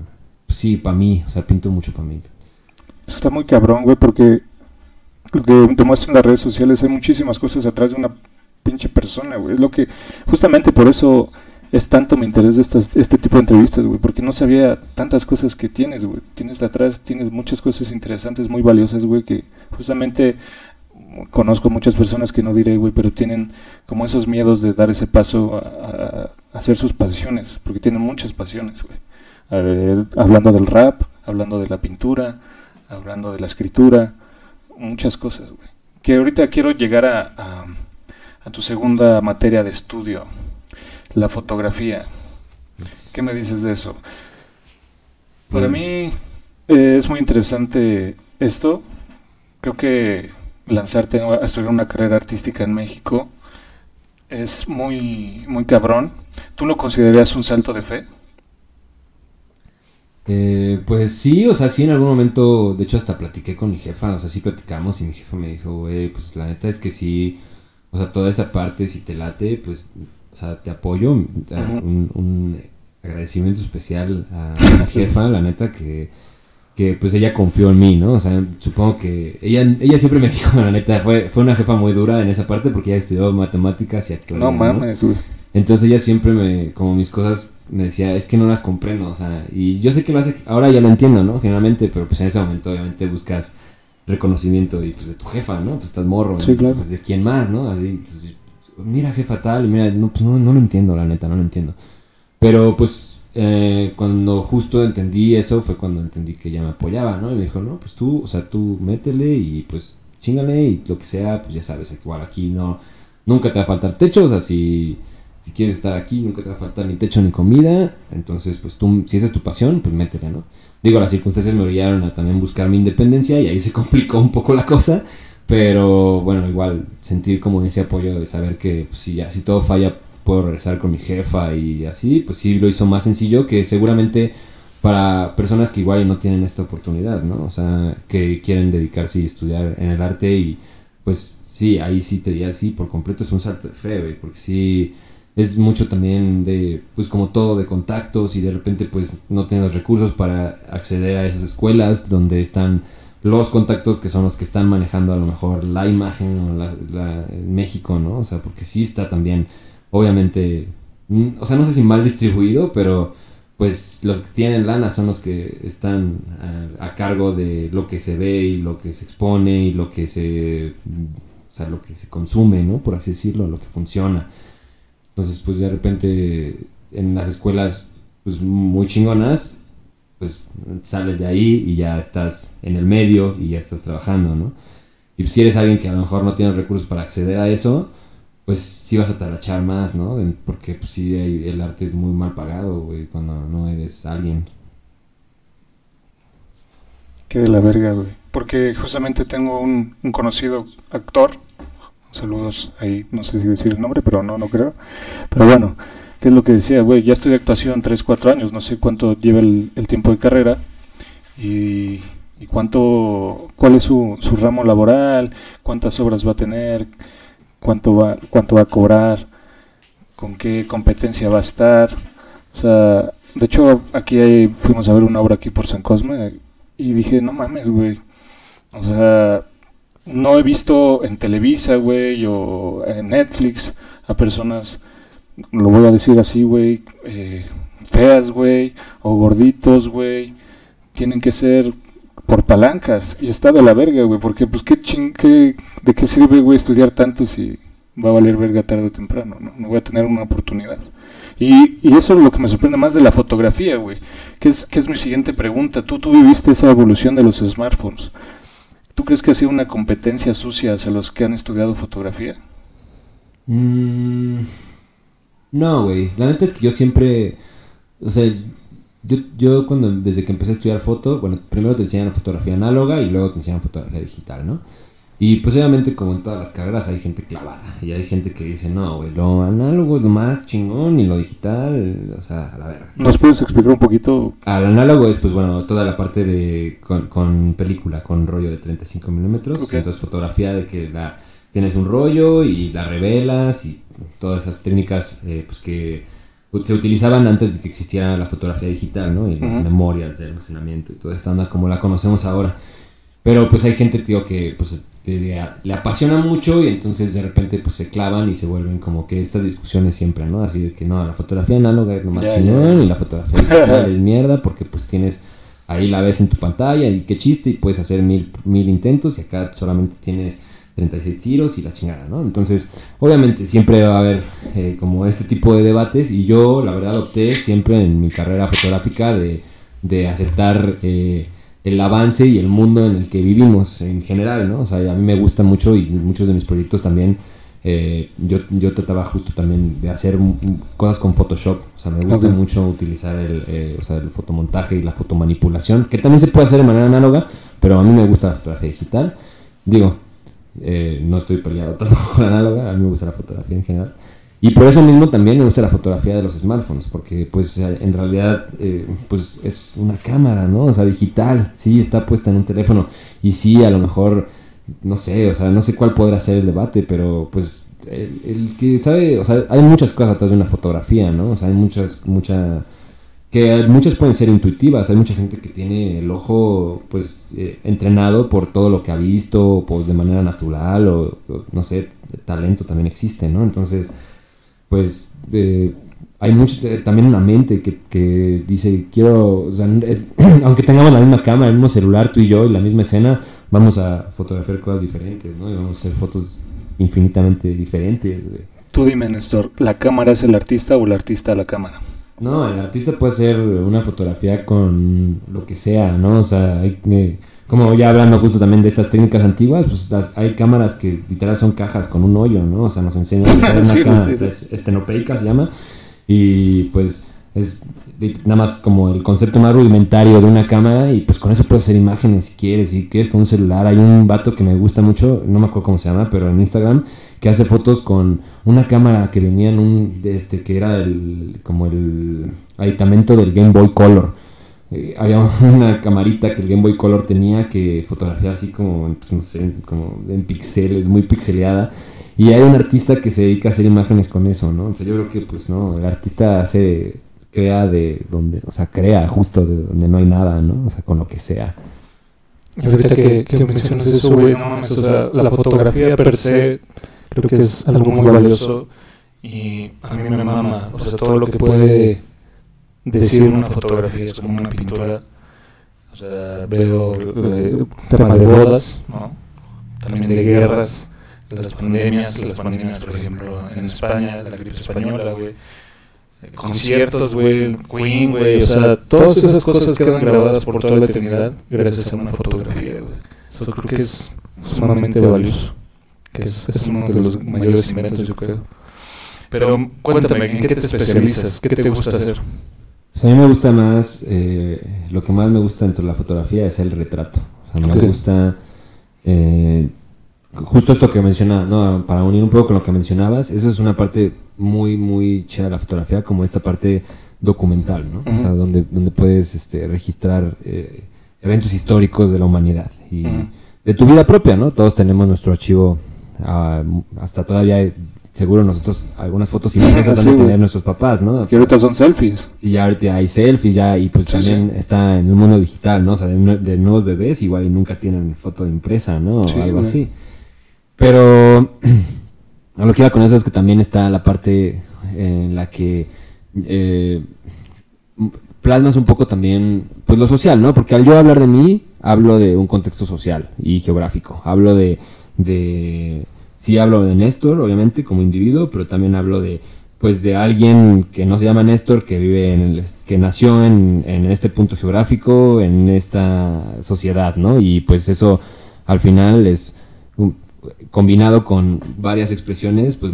pues sí, para mí. O sea, pinto mucho para mí. Eso está muy cabrón, güey, porque lo que te muestran las redes sociales hay muchísimas cosas atrás de una pinche persona, güey. Es lo que. Justamente por eso es tanto mi interés de estas, este tipo de entrevistas, güey, porque no sabía tantas cosas que tienes, güey. Tienes de atrás, tienes muchas cosas interesantes, muy valiosas, güey, que justamente conozco muchas personas que no diré, güey, pero tienen como esos miedos de dar ese paso a, hacer sus pasiones, porque tienen muchas pasiones, güey. hablando del rap, hablando de la pintura, hablando de la escritura, muchas cosas, güey. Que ahorita quiero llegar a, a tu segunda materia de estudio, la fotografía. ¿Qué me dices de eso? Para pues mí eh, es muy interesante esto. Creo que lanzarte a estudiar una carrera artística en México es muy, muy cabrón. ¿Tú lo considerarías un salto de fe? Eh, pues sí, o sea, sí en algún momento, de hecho hasta platiqué con mi jefa, o sea, sí platicamos y mi jefa me dijo, güey, pues la neta es que sí, o sea, toda esa parte, si te late, pues o sea, te apoyo. un, agradecimiento especial a la (laughs) jefa, la neta, que, que pues ella confió en mí, ¿no? O sea, supongo que ella, ella siempre me (laughs) dijo, la neta, fue, fue una jefa muy dura en esa parte porque ella estudió matemáticas y actualidad. No mames, Entonces ella siempre me, como mis cosas, me decía, es que no las comprendo, o sea, y yo sé que lo hace, ahora ya lo entiendo, ¿no? Generalmente, pero pues en ese momento obviamente buscas reconocimiento y pues de tu jefa, ¿no? Pues estás morro, sí, claro. pues de quién más, ¿no? Así, entonces, mira, jefa tal, y mira, no, pues no, no lo entiendo, la neta, no lo entiendo. Pero pues eh, cuando justo entendí eso fue cuando entendí que ella me apoyaba, ¿no? Y me dijo, no, pues tú, o sea, tú métele y pues chingale y lo que sea, pues ya sabes, igual aquí no, nunca te va a faltar techo, o sea, si, si quieres estar aquí, nunca te va a faltar ni techo ni comida, entonces pues tú, si esa es tu pasión, pues métele, ¿no? Digo, las circunstancias me obligaron a también buscar mi independencia y ahí se (laughs) complicó un poco la cosa, pero bueno, igual sentir como ese apoyo de saber que pues, si ya si todo falla puedo regresar con mi jefa y así, pues sí lo hizo más sencillo que seguramente para personas que igual no tienen esta oportunidad, ¿no? O sea, que quieren dedicarse y estudiar en el arte y pues sí, ahí sí te diría sí, por completo es un salto de fe, porque sí es mucho también de, pues como todo, de contactos y de repente pues no tienes los recursos para acceder a esas escuelas donde están los contactos que son los que están manejando a lo mejor la imagen o la, México, ¿no? O sea, porque sí está también, obviamente, mm, o sea, no sé si mal distribuido, pero pues los que tienen lana son los que están a, cargo de lo que se ve y lo que se expone y lo que se, o sea, lo que se consume, ¿no? Por así decirlo, lo que funciona. Entonces, pues de repente en las escuelas, pues muy chingonas, pues sales de ahí y ya estás en el medio y ya estás trabajando, ¿no? Y si eres alguien que a lo mejor no tiene recursos para acceder a eso, pues sí vas a talachar más, ¿no? Porque pues sí, el arte es muy mal pagado, güey, cuando no eres alguien. Qué de la verga, güey. Porque justamente tengo un, un conocido actor, saludos ahí, no sé si decir el nombre, pero no, no creo. Pero bueno, que es lo que decía, güey, ya de actuación 3, 4 años, no sé cuánto lleva el, tiempo de carrera y, cuánto, cuál es su, su, ramo laboral, cuántas obras va a tener, cuánto va, cuánto va a cobrar, con qué competencia va a estar. O sea, de hecho, aquí fuimos a ver una obra aquí por San Cosme y dije, no mames, güey. O sea, no he visto en Televisa, güey, o en Netflix a personas lo voy a decir así, güey, eh, feas, güey, o gorditos, güey, tienen que ser por palancas. Y está de la verga, güey, porque pues qué ching, qué, de qué sirve, güey, estudiar tanto si, va a valer verga tarde o temprano, ¿no? No voy a tener una oportunidad. Y, y eso es lo que me sorprende más de la fotografía, güey. Que es, que es mi siguiente pregunta. Tú, tú viviste esa evolución de los smartphones. ¿Tú crees que ha sido una competencia sucia hacia los que han estudiado fotografía? Mm, no, güey. La neta es que yo siempre. O sea, yo, yo cuando desde que empecé a estudiar foto, bueno, primero te enseñan fotografía análoga y luego te enseñan fotografía digital, ¿no? Y pues obviamente como en todas las carreras hay gente clavada y hay gente que dice, no, güey, lo análogo es lo más chingón y lo digital, o sea, a la verga. ¿Nos puedes explicar un poquito? Al análogo es pues bueno, toda la parte de con, con película, con rollo de 35 milímetros, entonces fotografía de que la, tienes un rollo y la revelas y todas esas técnicas eh, pues que se utilizaban antes de que existiera la fotografía digital, ¿no? Y las memorias de almacenamiento y toda esta onda como la conocemos ahora. Pero pues hay gente, tío, que pues te- te- le apasiona mucho y entonces de repente pues se clavan y se vuelven como que estas discusiones siempre, ¿no? Así de que no, la fotografía análoga es lo más chingón y la fotografía digital es mierda porque pues tienes ahí la ves en tu pantalla y qué chiste y puedes hacer mil, mil intentos y acá solamente tienes 36 tiros y la chingada, ¿no? Entonces, obviamente siempre va a haber eh, como este tipo de debates y yo la verdad opté siempre en mi carrera fotográfica de, de aceptar eh, el avance y el mundo en el que vivimos en general, ¿no? O sea, a mí me gusta mucho y muchos de mis proyectos también, eh, yo, yo trataba justo también de hacer cosas con Photoshop, o sea, me gusta mucho utilizar el, eh, o sea, el fotomontaje y la fotomanipulación, que también se puede hacer de manera análoga, pero a mí me gusta la fotografía digital. Digo, eh, no estoy peleado (laughs) tampoco con la análoga, a mí me gusta la fotografía en general. Y por eso mismo también me gusta la fotografía de los smartphones, porque pues en realidad eh, pues es una cámara, ¿no? O sea, digital, sí, está puesta en un teléfono. Y sí, a lo mejor, no sé, o sea, no sé cuál podrá ser el debate, pero pues el, el que sabe, o sea, hay muchas cosas atrás de una fotografía, ¿no? O sea, hay muchas, mucha que muchas pueden ser intuitivas. Hay mucha gente que tiene el ojo, pues, eh, entrenado por todo lo que ha visto, pues, de manera natural, o, no sé, talento también existe, ¿no? Entonces, pues, eh, hay mucho, eh, también una mente que, que dice, quiero, o sea, eh, (clears throat) aunque tengamos la misma cámara, el mismo celular, tú y yo, y la misma escena, vamos a fotografiar cosas diferentes, ¿no? Y vamos a hacer fotos infinitamente diferentes, güey. Tú dime, Néstor, ¿la cámara es el artista o el artista la cámara? No, el artista puede hacer una fotografía con lo que sea, ¿no? O sea, hay, eh, como ya hablando justo también de estas técnicas antiguas, pues las, hay cámaras que literal son cajas con un hoyo, ¿no? O sea, nos enseñan a (laughs) una Sí, cámara, sí, sí. es- estenopeica se llama, y pues es nada más como el concepto más rudimentario de una cámara y pues con eso puedes hacer imágenes si quieres, si quieres con un celular. Hay un vato que me gusta mucho, no me acuerdo cómo se llama, pero en Instagram, que hace fotos con una cámara que venía en un, este, que era el, como el aditamento del Game Boy Color. Eh, había (laughs) una camarita que el Game Boy Color tenía que fotografiaba así como, pues no sé, como en pixeles, muy pixeleada. Y hay un artista que se dedica a hacer imágenes con eso, ¿no? O sea, yo creo que, pues, no, el artista hace, crea de donde, o sea, crea justo de donde no hay nada, ¿no? O sea, con lo que sea. Y ahorita que, que mencionas eso, güey, no mames, o sea, la fotografía per se creo que es algo muy valioso y a mí me mama, o sea, todo lo que puede decir una fotografía es como una pintura. O sea, veo eh, tema de bodas, ¿no? También de guerras, las pandemias, las pandemias, por ejemplo, en España, la gripe española, güey. eh, Conciertos, güey, Queen, güey, o sea, todas esas cosas quedan grabadas por toda la eternidad gracias a una fotografía, güey. Eso creo que es sumamente valioso, que es, es uno de los mayores inventos, yo creo. Pero cuéntame, ¿en qué te especializas? ¿Qué te gusta hacer? Pues a mí me gusta más, eh, lo que más me gusta dentro de la fotografía es el retrato. O sea, Ok. me gusta eh, justo esto que menciona, no, para unir un poco con lo que mencionabas, eso es una parte muy, muy chida de la fotografía, como esta parte documental, ¿no? O sea, donde, donde puedes este, registrar eh, eventos históricos de la humanidad y de tu vida propia, ¿no? Todos tenemos nuestro archivo, ah, hasta todavía, seguro nosotros, algunas fotos impresas han Sí, de güey. tener nuestros papás, ¿no? Que ahorita son selfies. Y ya ahorita hay selfies, ya, y pues Sí, también está en el mundo digital, ¿no? O sea, de, nue- de nuevos bebés igual y nunca tienen foto impresa, ¿no? O algo güey. así. Pero (clears throat) a lo que iba con eso es que también está la parte en la que eh, plasmas un poco también, pues lo social, ¿no? Porque al yo hablar de mí, hablo de un contexto social y geográfico. Hablo de, de sí hablo de Néstor, obviamente, como individuo, pero también hablo de pues de alguien que no se llama Néstor, que vive en el, que nació en, en, este punto geográfico, en esta sociedad, ¿no? Y pues eso al final es combinado con varias expresiones, pues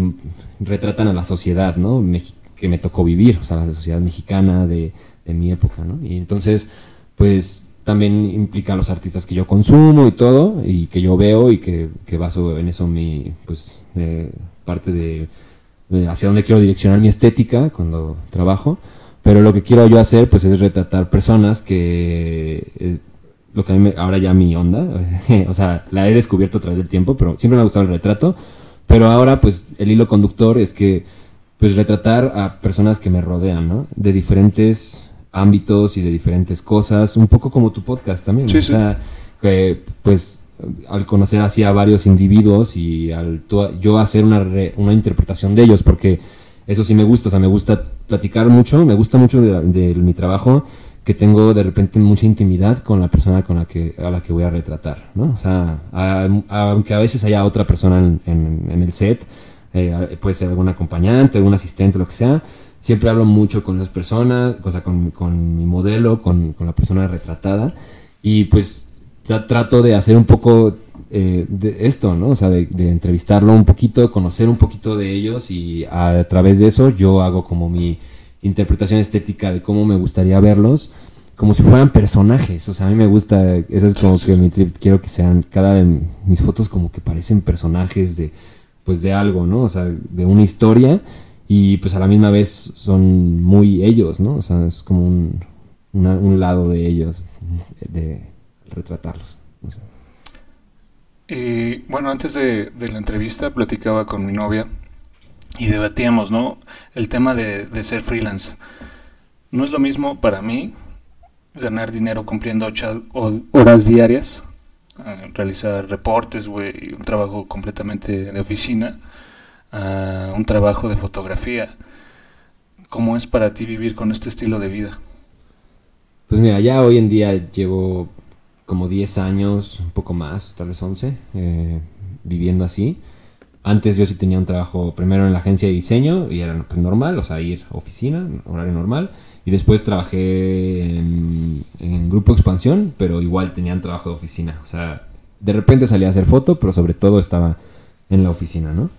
retratan a la sociedad, ¿no? que me tocó vivir, o sea, la sociedad mexicana de, de mi época, ¿no? Y entonces, pues también implica a los artistas que yo consumo y todo, y que yo veo y que, que baso en eso mi, pues, eh, parte de hacia dónde quiero direccionar mi estética cuando trabajo, pero lo que quiero yo hacer, pues, es retratar personas que lo que a mí ahora ya mi onda, (laughs) o sea, la he descubierto a través del tiempo, pero siempre me ha gustado el retrato, pero ahora, pues, el hilo conductor es que, pues, retratar a personas que me rodean, ¿no? De diferentes ámbitos y de diferentes cosas, un poco como tu podcast también. o sea, que pues al conocer así a varios individuos y al yo hacer una, una interpretación de ellos, porque eso sí me gusta, o sea, me gusta platicar mucho, me gusta mucho de, mi trabajo, que tengo de repente mucha intimidad con la persona con la que, a la que voy a retratar, ¿no? O sea, aunque a veces haya otra persona en, en, el set, eh, puede ser algún acompañante, algún asistente, lo que sea, siempre hablo mucho con esas personas, o sea, con, con mi modelo, con, con, la persona retratada, y pues trato de hacer un poco eh, de esto, ¿no? O sea, de, entrevistarlo un poquito, conocer un poquito de ellos y a, través de eso yo hago como mi interpretación estética de cómo me gustaría verlos, como si fueran personajes, o sea, a mí me gusta, esa es como que mi trip, quiero que sean, cada de mis fotos como que parecen personajes de, pues de algo, ¿no? O sea, de una historia y pues a la misma vez son muy ellos, ¿no? O sea, es como un, un lado de ellos, de retratarlos. Y bueno, antes de, la entrevista platicaba con mi novia y debatíamos, ¿no? El tema de, ser freelance. No es lo mismo para mí ganar dinero cumpliendo ocho horas diarias, eh, realizar reportes, güey, un trabajo completamente de oficina a un trabajo de fotografía. ¿Cómo es para ti vivir con este estilo de vida? Pues mira, ya hoy en día llevo como 10 años, un poco más, tal vez 11, eh, viviendo así. Antes yo sí tenía un trabajo primero en la agencia de diseño y era pues, normal, o sea, ir a oficina, horario normal. Y después trabajé en, en Grupo Expansión, pero igual tenían trabajo de oficina. O sea, de repente salía a hacer foto, pero sobre todo estaba en la oficina, ¿no?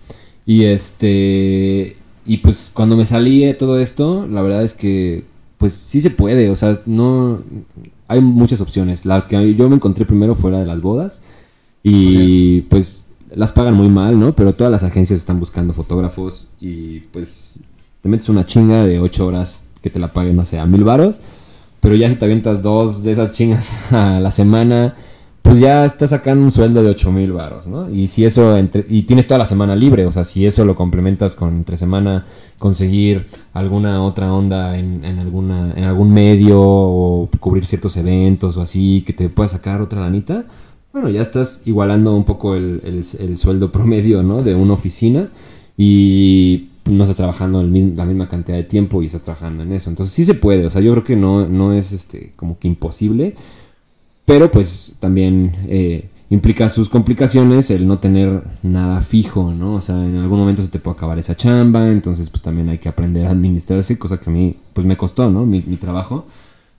Y este. Y pues cuando me salí de todo esto, la verdad es que. Pues sí se puede, o sea, no. Hay muchas opciones. La que yo me encontré primero fue la de las bodas. Y pues las pagan muy mal, ¿no? Pero todas las agencias están buscando fotógrafos. Y pues te metes una chinga de ocho horas que te la paguen, no sé, a mil varos. Pero ya si te avientas dos de esas chingas (laughs) a la semana pues ya estás sacando un sueldo de 8 mil baros, ¿no? Y si eso, entre, y tienes toda la semana libre, o sea, si eso lo complementas con entre semana conseguir alguna otra onda en, en, alguna, en algún medio o cubrir ciertos eventos o así, que te pueda sacar otra lanita, bueno, ya estás igualando un poco el, el, sueldo promedio, ¿no? De una oficina y no estás trabajando la misma cantidad de tiempo y estás trabajando en eso. Entonces sí se puede, o sea, yo creo que no, no es este como que imposible pero pues también eh, implica sus complicaciones el no tener nada fijo, ¿no? O sea, en algún momento se te puede acabar esa chamba, entonces pues también hay que aprender a administrarse, cosa que a mí pues me costó, ¿no? Mi, trabajo,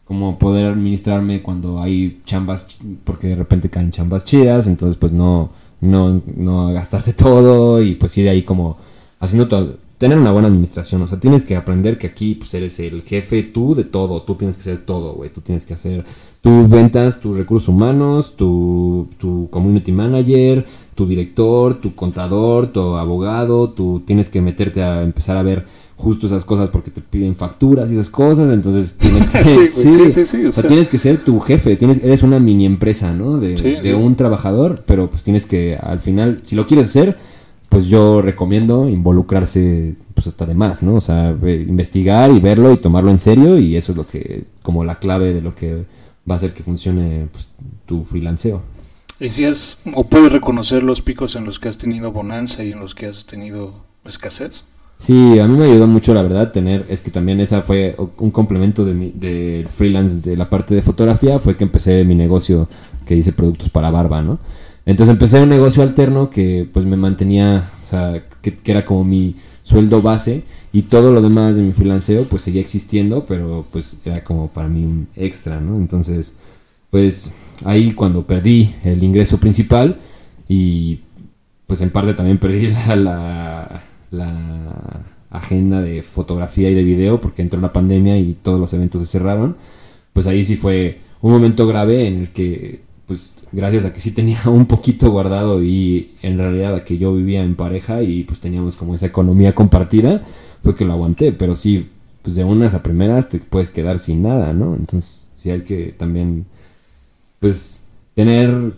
como poder administrarme cuando hay chambas, porque de repente caen chambas chidas, entonces pues no, no, no gastarte (laughs) todo y pues ir ahí como haciendo todo, tener una buena administración, o sea, tienes que aprender que aquí pues eres el jefe tú de todo, tú tienes que hacer todo, güey, tú tienes que hacer tus ventas, tus recursos humanos, tu, tu community manager, tu director, tu contador, tu abogado, tú tienes que meterte a empezar a ver justo esas cosas porque te piden facturas y esas cosas, entonces tienes (laughs) que, sí, sí, sí, o, sea, tienes que ser tu jefe, tienes, eres una mini empresa, ¿no? De, de un trabajador, pero pues tienes que, al final, si lo quieres hacer, pues yo recomiendo involucrarse pues hasta de más, ¿no? O sea, investigar y verlo y tomarlo en serio y eso es lo que, como la clave de lo que va a hacer que funcione pues, tu freelanceo. ¿Y si es, o puedes reconocer los picos en los que has tenido bonanza y en los que has tenido escasez? Sí, a mí me ayudó mucho, la verdad, tener, es que también esa fue un complemento de mi, freelance, de la parte de fotografía, fue que empecé mi negocio que hice productos para barba, ¿no? Entonces empecé un negocio alterno que pues me mantenía, o sea, que, era como mi sueldo base y todo lo demás de mi freelanceo pues seguía existiendo, pero pues era como para mí un extra, ¿no? Entonces, pues ahí cuando perdí el ingreso principal y pues en parte también perdí (laughs) la, la, agenda de fotografía y de video porque entró la pandemia y todos los eventos se cerraron, pues ahí sí fue un momento grave en el que pues gracias a que sí tenía (laughs) un poquito guardado y en realidad a que yo vivía en pareja y pues teníamos como esa economía compartida, fue que lo aguanté, pero sí, pues de unas a primeras te puedes quedar sin nada, ¿no? Entonces sí hay que también pues tener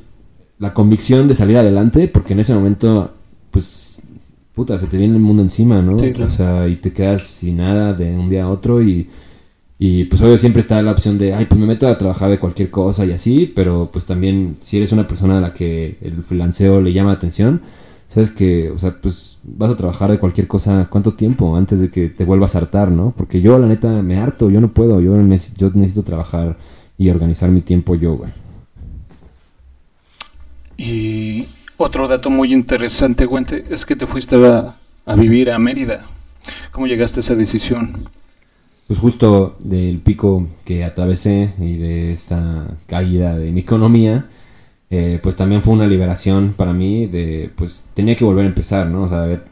la convicción de salir adelante, porque en ese momento, pues, puta, se te viene el mundo encima, ¿no? O sea, y te quedas sin nada de un día a otro y, y pues obvio siempre está la opción de, ay, pues me meto a trabajar de cualquier cosa y así, pero pues también si eres una persona a la que el freelanceo le llama atención, sabes que, o sea, pues vas a trabajar de cualquier cosa, ¿cuánto tiempo antes de que te vuelvas a hartar, ¿no? Porque yo la neta me harto, yo no puedo, yo, yo necesito trabajar y organizar mi tiempo yo, güey. Y otro dato muy interesante, Guente, es que te fuiste a, vivir a Mérida. ¿Cómo llegaste a esa decisión? Pues justo del pico que atravesé y de esta caída de mi economía, eh, pues también fue una liberación para mí de, pues tenía que volver a empezar, ¿no? O sea,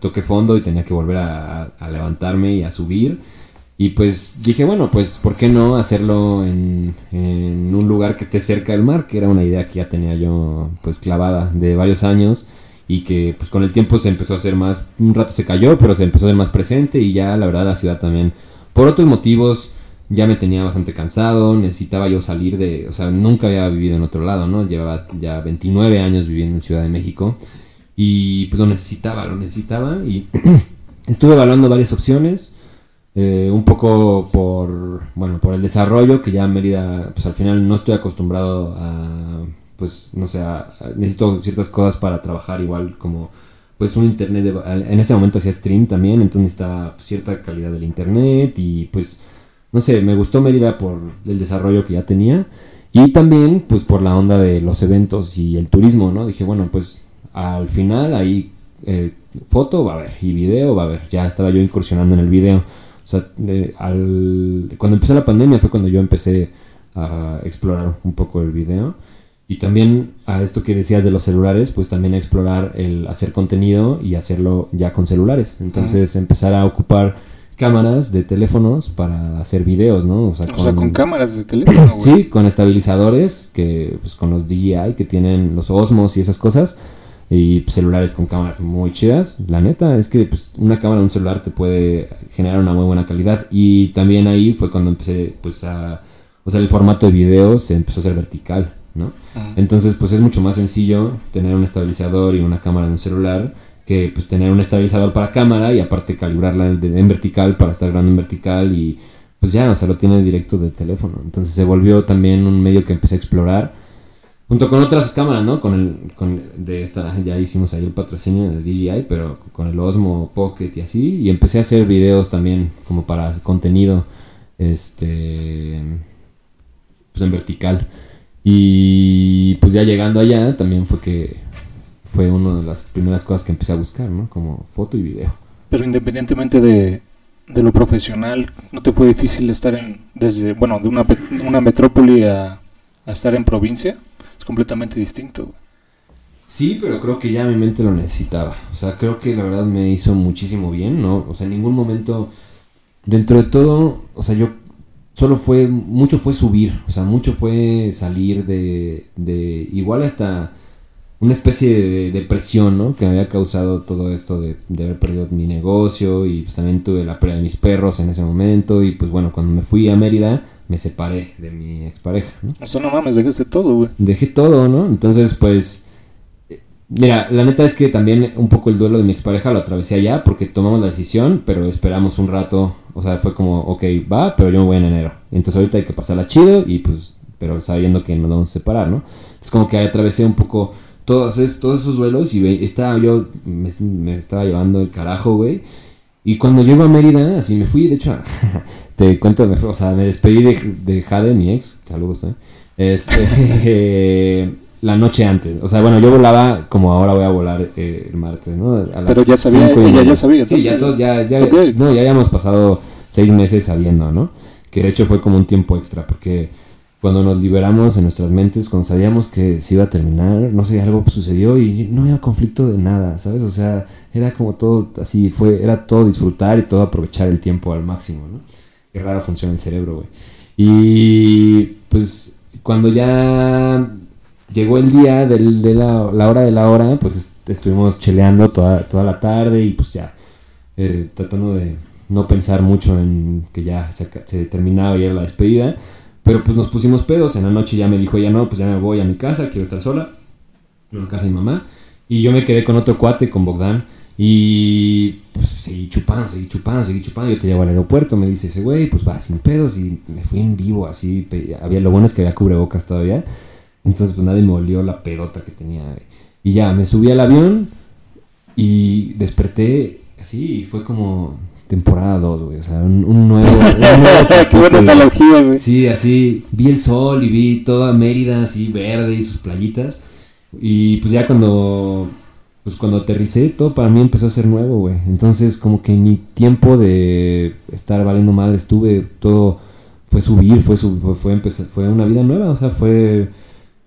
toqué fondo y tenía que volver a levantarme y a subir y pues dije, bueno, pues ¿por qué no hacerlo en, un lugar que esté cerca del mar? Que era una idea que ya tenía yo pues clavada de varios años y que pues con el tiempo se empezó a hacer más, un rato se cayó, pero se empezó a hacer más presente y ya la verdad la ciudad también, por otros motivos, ya me tenía bastante cansado, necesitaba yo salir de, o sea, nunca había vivido en otro lado, ¿no? Llevaba ya 29 años viviendo en Ciudad de México y pues lo necesitaba, lo necesitaba y (clears throat) estuve evaluando varias opciones eh, un poco por, bueno, por el desarrollo, que ya Mérida, pues al final no estoy acostumbrado a, pues, no sé, necesito ciertas cosas para trabajar igual como, pues un internet, en ese momento hacía stream también, entonces necesitaba cierta calidad del internet y pues, no sé, me gustó Mérida por el desarrollo que ya tenía y también, pues, por la onda de los eventos y el turismo, ¿no? Dije, bueno, pues, al final ahí eh, foto va a haber y video va a haber, ya estaba yo incursionando en el video. O sea, al, cuando empezó la pandemia fue cuando yo empecé a explorar un poco el video. Y también a esto que decías de los celulares, pues también explorar el hacer contenido y hacerlo ya con celulares. Entonces empezar a ocupar cámaras de teléfonos para hacer videos, ¿no? O sea, con, cámaras de teléfono. Sí, con estabilizadores, que pues con los DJI que tienen los Osmos y esas cosas y celulares con cámaras muy chidas. La neta es que pues, una cámara de un celular te puede generar una muy buena calidad. Y también ahí fue cuando empecé pues a... O sea, el formato de video se empezó a hacer vertical, ¿no? Entonces pues es mucho más sencillo tener un estabilizador y una cámara de un celular que pues tener un estabilizador para cámara y aparte calibrarla en vertical para estar grabando en vertical y pues ya, o sea, lo tienes directo del teléfono. Entonces se volvió también un medio que empecé a explorar Junto con otras cámaras, ¿no? Con el, con de esta, (laughs) ya hicimos ahí el patrocinio de DJI, pero con el Osmo Pocket y así. Y empecé a hacer videos también como para contenido, este, pues en vertical. Y pues ya llegando allá también fue que fue una de las primeras cosas que empecé a buscar, ¿no? Como foto y video. Pero independientemente de, de lo profesional, ¿no te fue difícil estar en, desde, bueno, de una, una metrópoli a, a estar en provincia? completamente distinto. Sí, pero creo que ya mi mente lo necesitaba. O sea, creo que la verdad me hizo muchísimo bien, ¿no? O sea, en ningún momento, dentro de todo, o sea, yo solo fue, mucho fue subir, o sea, mucho fue salir de, de igual hasta una especie de depresión, ¿no? Que me había causado todo esto de, de, haber perdido mi negocio y pues también tuve la pérdida de mis perros en ese momento y pues bueno, cuando me fui a Mérida, me separé de mi expareja, ¿no? Eso no mames, dejaste todo, güey. Dejé todo, ¿no? Entonces, pues... Eh, mira, la neta es que también un poco el duelo de mi expareja lo atravesé allá porque tomamos la decisión, pero esperamos un rato. O sea, fue como, ok, va, pero yo me voy en enero. Entonces ahorita hay que pasarla chido y pues, pero sabiendo que nos vamos a separar, ¿no? Es como que atravesé un poco todos, esos duelos y estaba yo, me, estaba llevando el carajo, güey. Y cuando llego a Mérida, así me fui, de hecho, (laughs) te cuento, o sea, me despedí de, de Jade, mi ex, saludos, ¿eh? Este, (laughs) la noche antes. O sea, bueno, yo volaba como ahora voy a volar eh, el martes, ¿no? A Pero ya sabía, ella ya sabía. Sí, ya todos, ya, ya, no, ya habíamos pasado seis meses sabiendo, ¿no? Que de hecho fue como un tiempo extra, porque cuando nos liberamos en nuestras mentes, cuando sabíamos que se iba a terminar, no sé, algo sucedió y no había conflicto de nada, ¿sabes? O sea, era como todo así, fue, era todo disfrutar y todo aprovechar el tiempo al máximo, ¿no? Qué raro funciona el cerebro, güey. Y pues cuando ya llegó el día del- de la, hora de la hora, pues est- estuvimos cheleando toda, toda la tarde y pues ya eh, tratando de no pensar mucho en que ya se, terminaba y era la despedida. Pero pues nos pusimos pedos. En la noche ya me dijo, ya no, pues ya me voy a mi casa, quiero estar sola. En la casa de mi mamá. Y yo me quedé con otro cuate, con Bogdan. Y pues seguí chupando, seguí chupando, seguí chupando. Yo te llevo al aeropuerto, me dice ese güey, pues va sin pedos. Y me fui en vivo así. Había, lo bueno es que había cubrebocas todavía. Entonces pues nadie me olió la pedota que tenía. Y ya, me subí al avión y desperté así y fue como temporada 2, güey. O sea, un, un nuevo... un nuevo (laughs) Qué buena analogía, güey. Sí, así vi el sol y vi toda Mérida así verde y sus playitas. Y pues ya cuando pues cuando aterricé todo para mí empezó a ser nuevo, güey. Entonces como que mi tiempo de estar valiendo madre estuve todo fue subir, fue sub- fue fue, empezar, fue una vida nueva, o sea, fue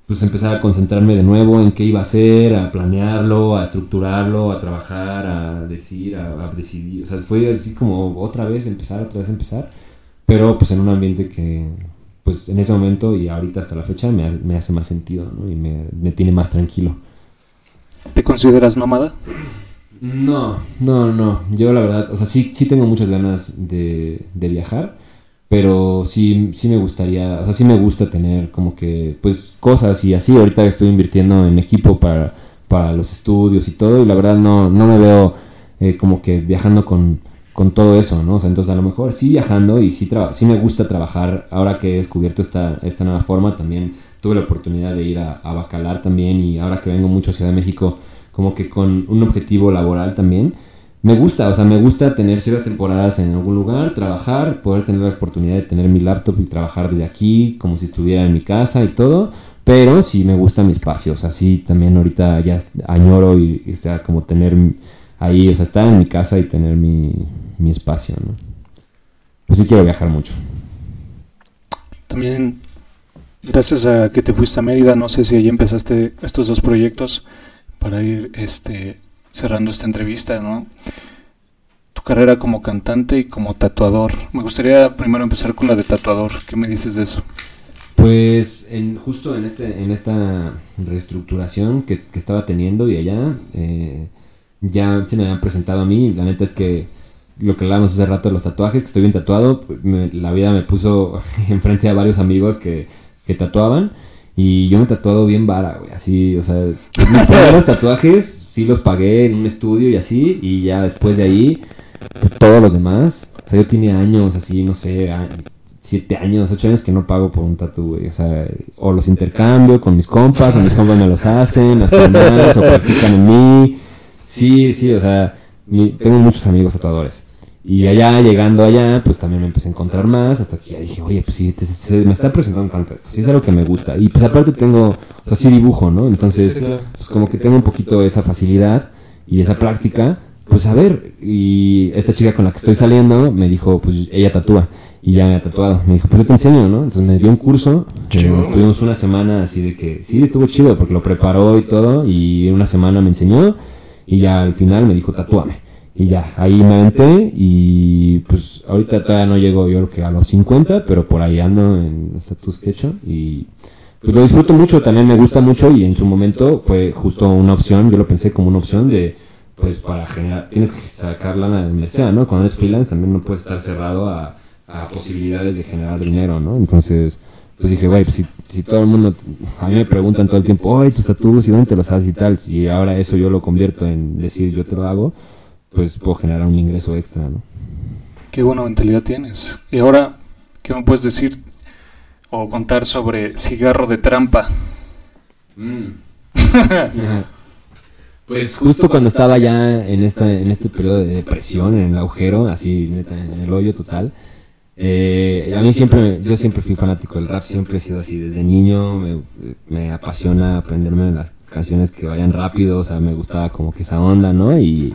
pues empezar a concentrarme de nuevo en qué iba a hacer, a planearlo, a estructurarlo, a trabajar, a decir, a, a decidir. O sea, fue así como otra vez empezar, otra vez empezar. Pero pues en un ambiente que pues en ese momento y ahorita hasta la fecha me, me hace más sentido, ¿no? Y me, me tiene más tranquilo. ¿Te consideras nómada? No, no, no. Yo la verdad, o sea, sí, sí tengo muchas ganas de, de viajar, pero sí, sí me gustaría, o sea, sí me gusta tener como que, pues, cosas y así. Ahorita estoy invirtiendo en equipo para, para los estudios y todo, y la verdad no, no me veo eh, como que viajando con, con todo eso, ¿no? O sea, entonces a lo mejor sí viajando y sí, sí me gusta trabajar. Ahora que he descubierto esta, esta nueva forma, también tuve la oportunidad de ir a, a Bacalar también y ahora que vengo mucho a Ciudad de México, como que con un objetivo laboral también. Me gusta, o sea, me gusta tener ciertas temporadas en algún lugar, trabajar, poder tener la oportunidad de tener mi laptop y trabajar desde aquí, como si estuviera en mi casa y todo, pero sí me gusta mi espacio, o sea, sí también ahorita ya añoro y, sea como tener ahí, o sea, estar en mi casa y tener mi, mi espacio, ¿no? Pues sí quiero viajar mucho. También, gracias a que te fuiste a Mérida, no sé si ahí empezaste estos dos proyectos para ir este, cerrando esta entrevista, ¿no? Tu carrera como cantante y como tatuador. Me gustaría primero empezar con la de tatuador. ¿Qué me dices de eso? Pues en, justo en, este, en esta reestructuración que, que estaba teniendo y allá, eh, ya se me habían presentado a mí. La neta es que lo que hablábamos hace rato de los tatuajes, que estoy bien tatuado, me- la vida me puso (laughs) enfrente a varios amigos que, que tatuaban. Y yo me he tatuado bien vara, güey. Así, o sea, mis primeros (laughs) tatuajes sí los pagué en un estudio y así. Y ya después de ahí, todos los demás. O sea, yo tenía años así, no sé, siete años, ocho años que no pago por un tatu, güey. O sea, o los intercambio con mis compas, o mis compas me los hacen, hacen más, o practican en mí. Sí, sí, o sea, mi- tengo muchos amigos tatuadores. Y allá, llegando allá, pues también me empecé a encontrar más, hasta que ya dije, oye, pues sí, te- se- me está presentando tanto esto, sí es algo que me gusta. Y pues aparte tengo, o sea, sí dibujo, ¿no? Entonces, pues como que tengo un poquito esa facilidad y esa práctica, pues a ver, y esta chica con la que estoy saliendo me dijo, pues ella tatúa, y ya me ha tatuado. Me dijo, pues yo te enseño, ¿no? Entonces me dio un curso, estuvimos una semana así de que, sí, estuvo chido, porque lo preparó y todo, y en una semana me enseñó, y ya al final me dijo, tatúame. Y ya, ahí me aventé y pues ahorita todavía no llego yo que a los 50, pero por ahí ando en Status Sketch y pues lo disfruto mucho, también me gusta mucho y en su momento fue justo una opción, yo lo pensé como una opción de pues para generar, tienes que sacar lana de donde sea, ¿no? Cuando eres freelance también no puedes estar cerrado a, a posibilidades de generar dinero, ¿no? Entonces, pues dije, güey, pues si, si todo el mundo, a mí me preguntan todo el tiempo, oye, tus tatuos y dónde te los haces y tal, si ahora eso yo lo convierto en decir yo te lo hago, pues puedo generar un ingreso extra, ¿no? Qué buena mentalidad tienes. Y ahora, ¿qué me puedes decir o contar sobre cigarro de trampa? (laughs) Pues justo cuando estaba ya en esta en este periodo de depresión, en el agujero, así neta, en el hoyo total, Eh, a mí siempre, yo siempre fui fanático del rap, siempre he sido así. Desde niño me, me apasiona aprenderme las canciones que vayan rápido, o sea, me gustaba como que esa onda, ¿no? Y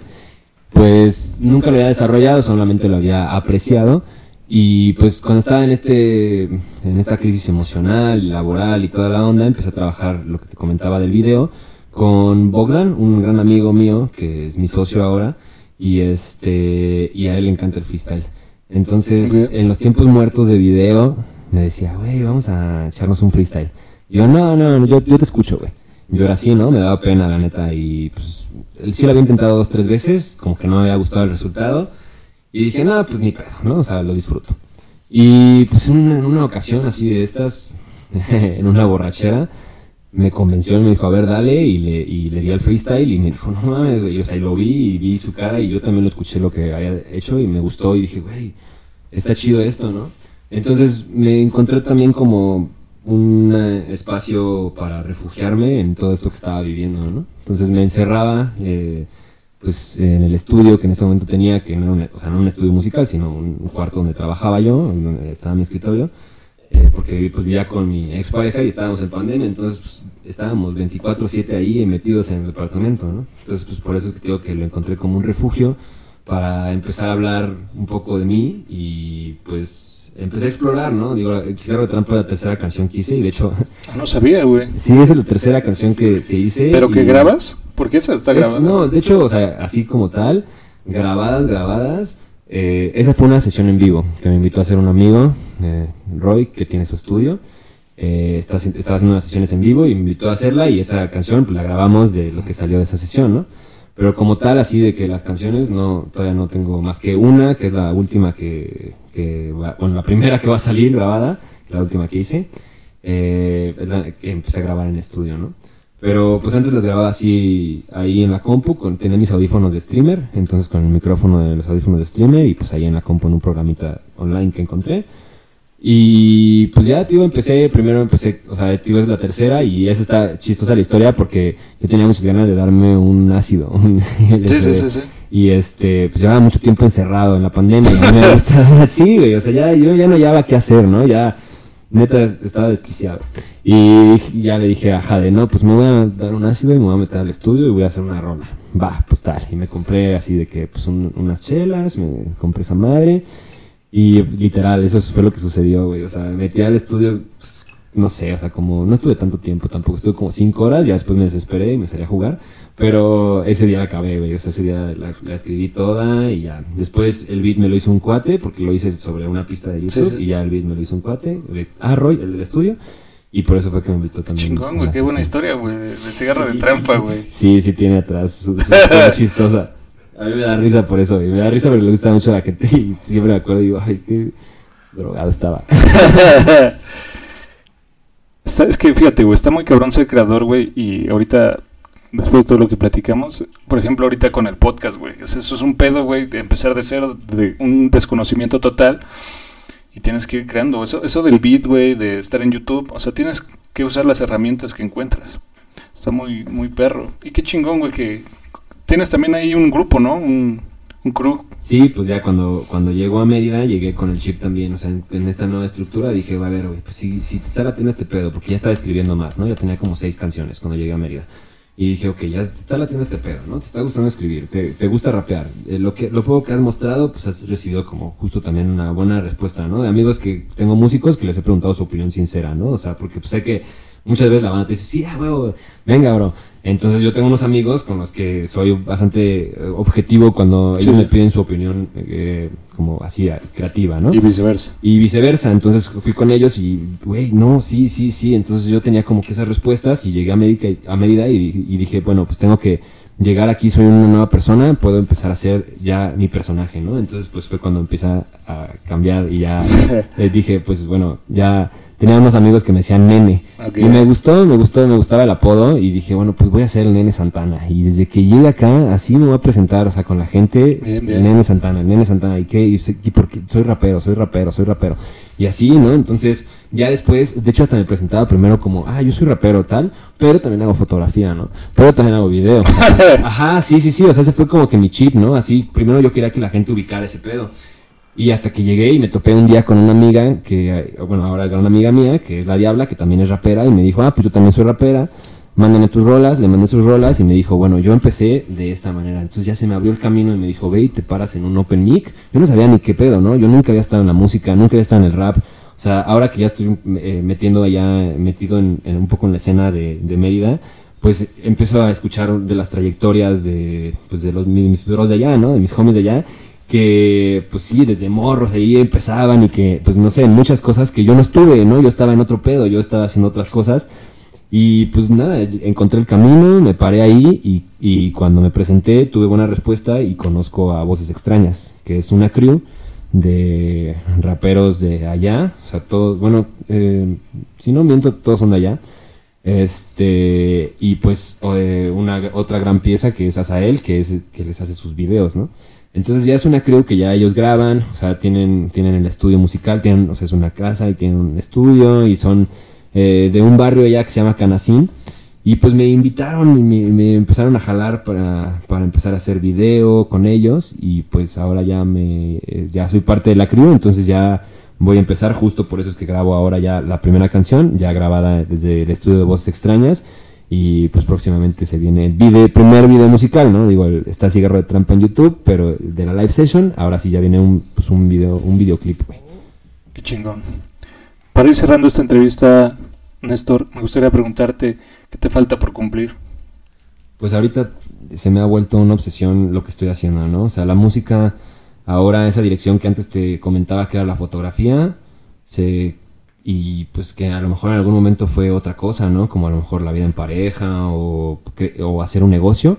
pues nunca lo había desarrollado, solamente lo había apreciado. Y pues cuando estaba en este en esta crisis emocional, laboral y toda la onda, empecé a trabajar lo que te comentaba del video con Bogdan, un gran amigo mío que es mi socio ahora y este y a él le encanta el freestyle. Entonces, en los tiempos muertos de video me decía, "Güey, vamos a echarnos un freestyle." Y yo, "No, no, yo, yo te escucho, güey." Yo era así, ¿no? Me daba pena, la neta, y pues sí lo había intentado dos, tres veces, como que no me había gustado el resultado. Y dije, nada, pues ni pedo, ¿no? O sea, lo disfruto. Y pues en una, ocasión así de estas, (laughs) en una borrachera, me convenció y me dijo, a ver, dale, y le, y le di al freestyle y me dijo, no mames, güey, o sea, y lo vi y vi su cara y yo también lo escuché lo que había hecho y me gustó y dije, güey, está chido esto, ¿no? Entonces me encontré también como un eh, espacio para refugiarme en todo esto que estaba viviendo, ¿no? Entonces me encerraba, eh, pues en el estudio que en ese momento tenía, que no era un, estudio musical, sino un, cuarto donde trabajaba yo, donde estaba mi escritorio, eh, porque pues vivía con mi expareja y estábamos en pandemia, entonces pues, estábamos 24/7 ahí metidos en el departamento, ¿no? Entonces pues por eso es que digo que lo encontré como un refugio para empezar a hablar un poco de mí y pues empecé a explorar, ¿no? Digo, el cigarro de trampa es la tercera canción que hice y de hecho... No sabía, güey. (laughs) Sí, es la tercera canción que, que hice. ¿Pero que grabas? ¿Por qué esa está grabada? No, de hecho, o sea, así como tal, grabadas, grabadas. Eh, esa fue una sesión en vivo que me invitó a hacer un amigo, eh, Roy, que tiene su estudio. Eh, estaba haciendo unas sesiones en vivo y me invitó a hacerla y esa canción pues, la grabamos de lo que salió de esa sesión, ¿no? Pero como tal, así de que las canciones, no, todavía no tengo más que una, que es la última que, que va, la primera que va a salir grabada, la última que hice, eh, que empecé a grabar en estudio, ¿no? Pero pues antes las grababa así ahí en la compu, con, tenía mis audífonos de streamer, entonces con el micrófono de los audífonos de streamer y pues ahí en la compu en un programita online que encontré. Y pues ya, tío, empecé, primero empecé, o sea, tío, es la tercera y esa está chistosa la historia porque yo tenía muchas ganas de darme un ácido. (laughs) sí, sí, sí, sí. Y este, pues llevaba mucho tiempo encerrado en la pandemia y me gustaba, sí, güey, o sea, ya, yo ya no hallaba qué hacer, ¿no? Ya, neta, estaba desquiciado. Y ya le dije a Jade, no, pues me voy a dar un ácido y me voy a meter al estudio y voy a hacer una rola. Va, pues tal. Y me compré así de que, pues unas chelas, me compré esa madre. Y literal, eso fue lo que sucedió, güey. O sea, me metí al estudio, pues, no sé, o sea, como no estuve tanto tiempo tampoco, estuve como cinco horas, ya después me desesperé y me salí a jugar. Pero ese día la acabé, güey. O sea, ese día la, escribí toda y ya. Después el beat me lo hizo un cuate, porque lo hice sobre una pista de YouTube y ya el beat me lo hizo un cuate. Ah, Roy, el del estudio. Y por eso fue que me invitó también. Chingón, güey, qué buena historia, güey, de, cigarro de trampa, güey. Sí, sí, tiene atrás su, su historia (laughs) chistosa. A mí me da risa por eso, y me da risa porque le gusta mucho a la gente y siempre me acuerdo y digo, ay, qué drogado estaba. (laughs) es que fíjate, güey, está muy cabrón ser creador, güey, y ahorita, después de todo lo que platicamos, por ejemplo, ahorita con el podcast, güey, eso es un pedo, güey, de empezar de cero, de un desconocimiento total, y tienes que ir creando. Eso, eso del beat, güey, de estar en YouTube, o sea, tienes que usar las herramientas que encuentras. Está muy, muy perro. Y qué chingón, güey, que, tienes también ahí un grupo, ¿no? Un, un crew. Sí, pues ya cuando, cuando llego a Mérida, llegué con el chip también, o sea, en, esta nueva estructura dije, va a ver, güey, pues si, si Sara tiene este pedo, porque ya estaba escribiendo más, ¿no? Ya tenía como seis canciones cuando llegué a Mérida. Y dije, ok, ya Sara tiene este pedo, ¿no? Te está gustando escribir, te, te gusta rapear. Eh, lo, que, lo poco que has mostrado, pues has recibido como justo también una buena respuesta, ¿no? De amigos que tengo músicos que les he preguntado su opinión sincera, ¿no? O sea, porque pues sé que muchas veces la banda te dice, sí, ah, huevo, venga, bro. Entonces yo tengo unos amigos con los que soy bastante eh, objetivo cuando ellos me piden su opinión eh, como así creativa, ¿no? Y viceversa. Y viceversa. Entonces fui con ellos y, güey, no, sí, sí, sí. Entonces yo tenía como que esas respuestas y llegué a, América, a Mérida y, dije, bueno, pues tengo que llegar aquí, soy una nueva persona, puedo empezar a ser ya mi personaje, ¿no? Entonces pues fue cuando empieza a cambiar y ya (laughs) eh, dije, pues bueno, ya tenía unos amigos que me decían nene. Y me gustó, me gustó, me gustaba el apodo y dije, bueno, pues voy a ser el nene Santana. Y desde que llegue acá, así me voy a presentar, o sea, con la gente, nene Santana, nene Santana. ¿Y qué? Y, porque soy rapero, soy rapero, soy rapero. Y así, ¿no? Entonces, ya después, de hecho hasta me presentaba primero como, ah, yo soy rapero tal, pero también hago fotografía, ¿no? Pero también hago video. (laughs) ajá, sí, sí, sí, o sea, ese fue como que mi chip, ¿no? Así, primero yo quería que la gente ubicara ese pedo. Y hasta que llegué y me topé un día con una amiga, que, bueno, ahora era una amiga mía, que es la Diabla, que también es rapera, y me dijo, ah, pues yo también soy rapera, mándame tus rolas, le mandé sus rolas, y me dijo, bueno, yo empecé de esta manera. Entonces ya se me abrió el camino y me dijo, ve y te paras en un open mic. Yo no sabía ni qué pedo, ¿no? Yo nunca había estado en la música, nunca había estado en el rap. O sea, ahora que ya estoy eh, metiendo allá, metido en, un poco en la escena de, Mérida, pues empiezo a escuchar de las trayectorias de, pues de los, mis bros de allá, ¿no? De mis homies de allá que pues sí, desde morros ahí empezaban y que pues no sé, muchas cosas que yo no estuve, ¿no? Yo estaba en otro pedo, yo estaba haciendo otras cosas y pues nada, encontré el camino, me paré ahí y, y cuando me presenté tuve buena respuesta y conozco a Voces Extrañas, que es una crew de raperos de allá, o sea, todos, bueno, eh, si no miento, todos son de allá. Este, y pues eh, una otra gran pieza que es Asael, que es que les hace sus videos, ¿no? Entonces ya es una crew que ya ellos graban, o sea, tienen, tienen el estudio musical, tienen, o sea, es una casa y tienen un estudio y son eh, de un barrio allá que se llama Canacín. Y pues me invitaron y me, empezaron a jalar para, para, empezar a hacer video con ellos y pues ahora ya me eh, ya soy parte de la crew, entonces ya voy a empezar justo por eso es que grabo ahora ya la primera canción, ya grabada desde el estudio de Voces Extrañas y pues próximamente se viene el video, primer video musical, ¿no? Digo, está Cigarro de Trampa en YouTube, pero de la live session, ahora sí ya viene un, pues un, video, un videoclip, güey. Qué chingón. Para ir cerrando esta entrevista, Néstor, me gustaría preguntarte qué te falta por cumplir. Pues ahorita se me ha vuelto una obsesión lo que estoy haciendo, ¿no? O sea, la música, ahora esa dirección que antes te comentaba que era la fotografía, se y pues que a lo mejor en algún momento fue otra cosa, ¿no? Como a lo mejor la vida en pareja o, hacer un negocio.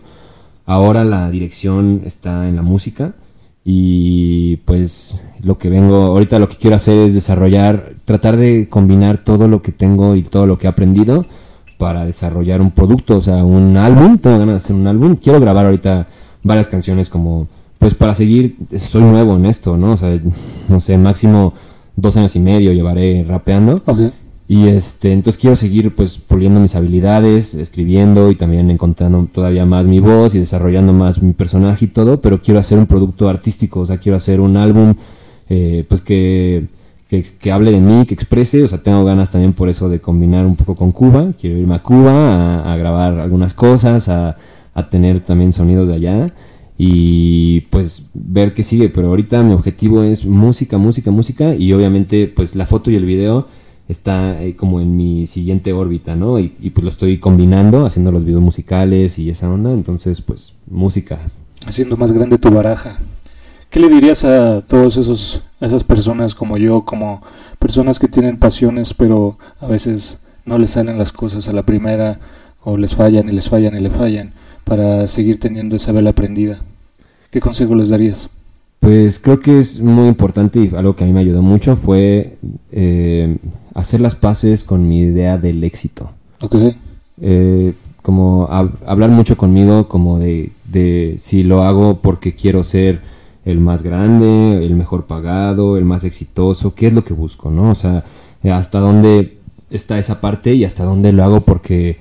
Ahora la dirección está en la música y pues lo que vengo, ahorita lo que quiero hacer es desarrollar, tratar de combinar todo lo que tengo y todo lo que he aprendido para desarrollar un producto, o sea, un álbum, tengo ganas de hacer un álbum, quiero grabar ahorita varias canciones como, pues para seguir, soy nuevo en esto, ¿no? O sea, no sé, máximo dos años y medio llevaré rapeando. Y este, entonces quiero seguir pues puliendo mis habilidades, escribiendo y también encontrando todavía más mi voz y desarrollando más mi personaje y todo, pero quiero hacer un producto artístico, o sea, quiero hacer un álbum eh, pues que, que, hable de mí, que exprese, o sea, tengo ganas también por eso de combinar un poco con Cuba, quiero irme a Cuba a, grabar algunas cosas, a, a tener también sonidos de allá y pues ver qué sigue. Pero ahorita mi objetivo es música, música, música y obviamente pues la foto y el video está eh, como en mi siguiente órbita, ¿no? Y, pues lo estoy combinando, haciendo los videos musicales y esa onda, entonces pues música. Haciendo más grande tu baraja. ¿Qué le dirías a todos esos esas personas como yo, como personas que tienen pasiones pero a veces no les salen las cosas a la primera o les fallan y les fallan y le fallan? Para seguir teniendo esa vela prendida? ¿Qué consejo les darías? Pues creo que es muy importante y algo que a mí me ayudó mucho fue eh, hacer las paces con mi idea del éxito. Ok. Eh, como hablar mucho conmigo como de, de si lo hago porque quiero ser el más grande, el mejor pagado, el más exitoso, qué es lo que busco, ¿no? O sea, hasta dónde está esa parte y hasta dónde lo hago porque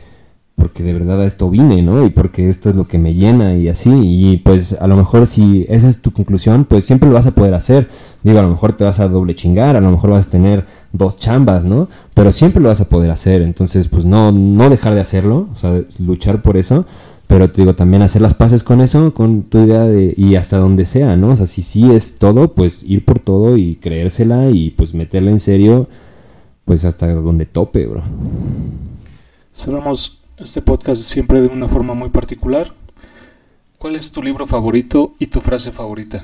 porque de verdad a esto vine, ¿no? Y porque esto es lo que me llena y así. Y pues a lo mejor si esa es tu conclusión, pues siempre lo vas a poder hacer. Digo, a lo mejor te vas a doble chingar, a lo mejor vas a tener dos chambas, ¿no? Pero siempre lo vas a poder hacer. Entonces, pues no, no dejar de hacerlo, o sea, luchar por eso. Pero te digo, también hacer las paces con eso, con tu idea de, y hasta donde sea, ¿no? O sea, si sí es todo, pues ir por todo y creérsela y pues meterla en serio, pues hasta donde tope, bro. Cerramos este podcast siempre de una forma muy particular. ¿Cuál es tu libro favorito y tu frase favorita?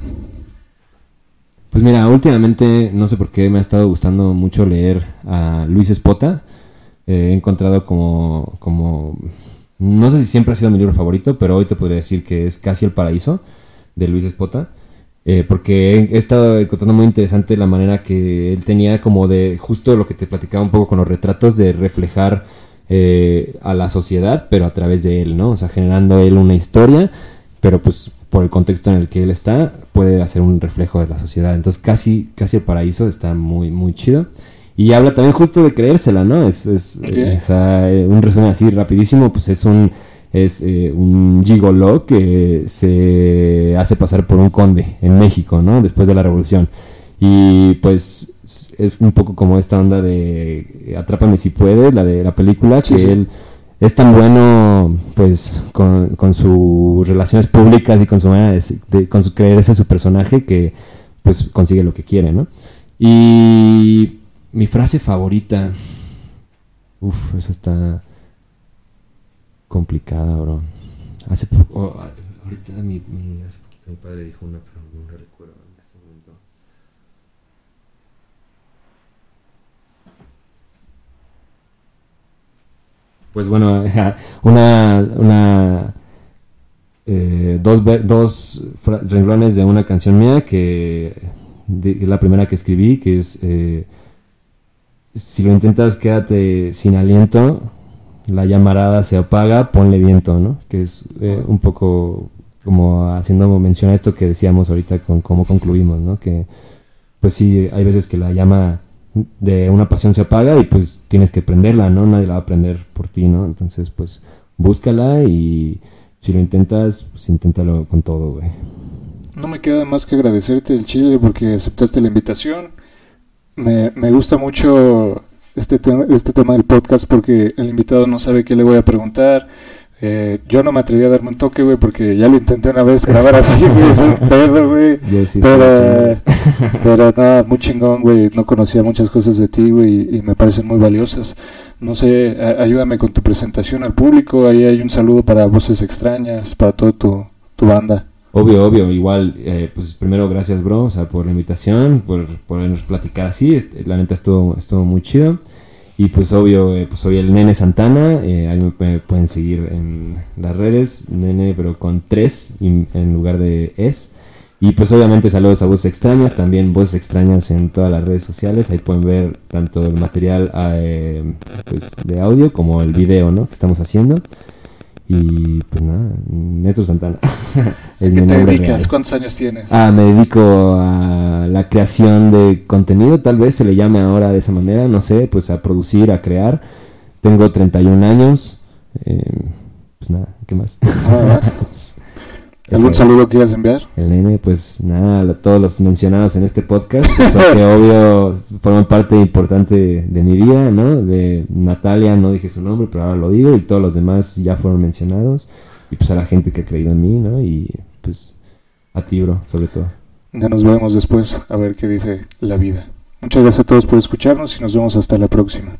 Pues mira, últimamente no sé por qué me ha estado gustando mucho leer a Luis Espota. Eh, he encontrado como, como, no sé si siempre ha sido mi libro favorito, pero hoy te podría decir que es Casi el Paraíso de Luis Espota. Eh, porque he, estado encontrando muy interesante la manera que él tenía como de justo lo que te platicaba un poco con los retratos, de reflejar eh, a la sociedad, pero a través de él, ¿no? O sea, generando él una historia, pero pues por el contexto en el que él está, puede hacer un reflejo de la sociedad. Entonces, casi, casi el paraíso está muy, muy chido. Y habla también justo de creérsela, ¿no? Es, es, eh, un resumen así rapidísimo, pues es un es eh, un gigolo que se hace pasar por un conde en México, ¿no? Después de la revolución. Y pues es un poco como esta onda de Atrápame si puedes, la de la película, que él es tan bueno pues con, con, sus relaciones públicas y con su manera de, con su creerse su personaje que pues consigue lo que quiere, ¿no? Y mi frase favorita, Uf, esa está complicada, bro. Hace poco, oh, ahorita mi, mi, hace poquito mi padre dijo una, pero no recuerdo en este momento. Pues bueno, (laughs) una, una eh, dos, dos renglones de una canción mía que es la primera que escribí, que es eh, si lo intentas quédate sin aliento, la llamarada se apaga, ponle viento, ¿no? Que es eh, un poco como haciendo mención a esto que decíamos ahorita con cómo concluimos, ¿no? Que pues sí, hay veces que la llama de una pasión se apaga y pues tienes que prenderla, ¿no? Nadie la va a prender por ti, ¿no? Entonces pues búscala y si lo intentas, pues inténtalo con todo, güey. No me queda más que agradecerte el Chile porque aceptaste la invitación me, me gusta mucho este, tema, este tema del podcast porque el invitado no sabe qué le voy a preguntar. Eh, yo no me atreví a darme un toque, güey, porque ya lo intenté una vez grabar así, güey, (laughs) es un pedo, güey. pero, (laughs) pero nada, muy chingón, güey. No conocía muchas cosas de ti, güey, y me parecen muy valiosas. No sé, ayúdame con tu presentación al público. Ahí hay un saludo para Voces Extrañas, para toda tu, tu banda. Obvio, obvio, igual, eh, pues primero gracias, bro, o sea, por la invitación, por podernos platicar así, este, la neta estuvo, estuvo muy chido. Y pues obvio, eh, pues soy el Nene Santana, eh, ahí me, pueden seguir en las redes, Nene, pero con tres en lugar de es. Y pues obviamente saludos a Voces Extrañas, también Voces Extrañas en todas las redes sociales, ahí pueden ver tanto el material pues, de audio como el video, ¿no? Que estamos haciendo. Y pues nada, Néstor Santana. (laughs) es ¿Qué te dedicas? ¿Cuántos años tienes? Ah, me dedico a la creación de contenido, tal vez se le llame ahora de esa manera, no sé, pues a producir, a crear. Tengo 31 años. Eh, pues nada, ¿qué más? Ah, (laughs) ¿Algún saludo que quieras enviar? El nene, pues nada, todos los mencionados en este podcast, pues, porque (laughs) obvio forman parte importante de, mi vida, ¿no? De Natalia, no dije su nombre, pero ahora lo digo, y todos los demás ya fueron mencionados, y pues a la gente que ha creído en mí, ¿no? Y pues a ti, bro, sobre todo. Ya nos vemos después a ver qué dice la vida. Muchas gracias a todos por escucharnos y nos vemos hasta la próxima.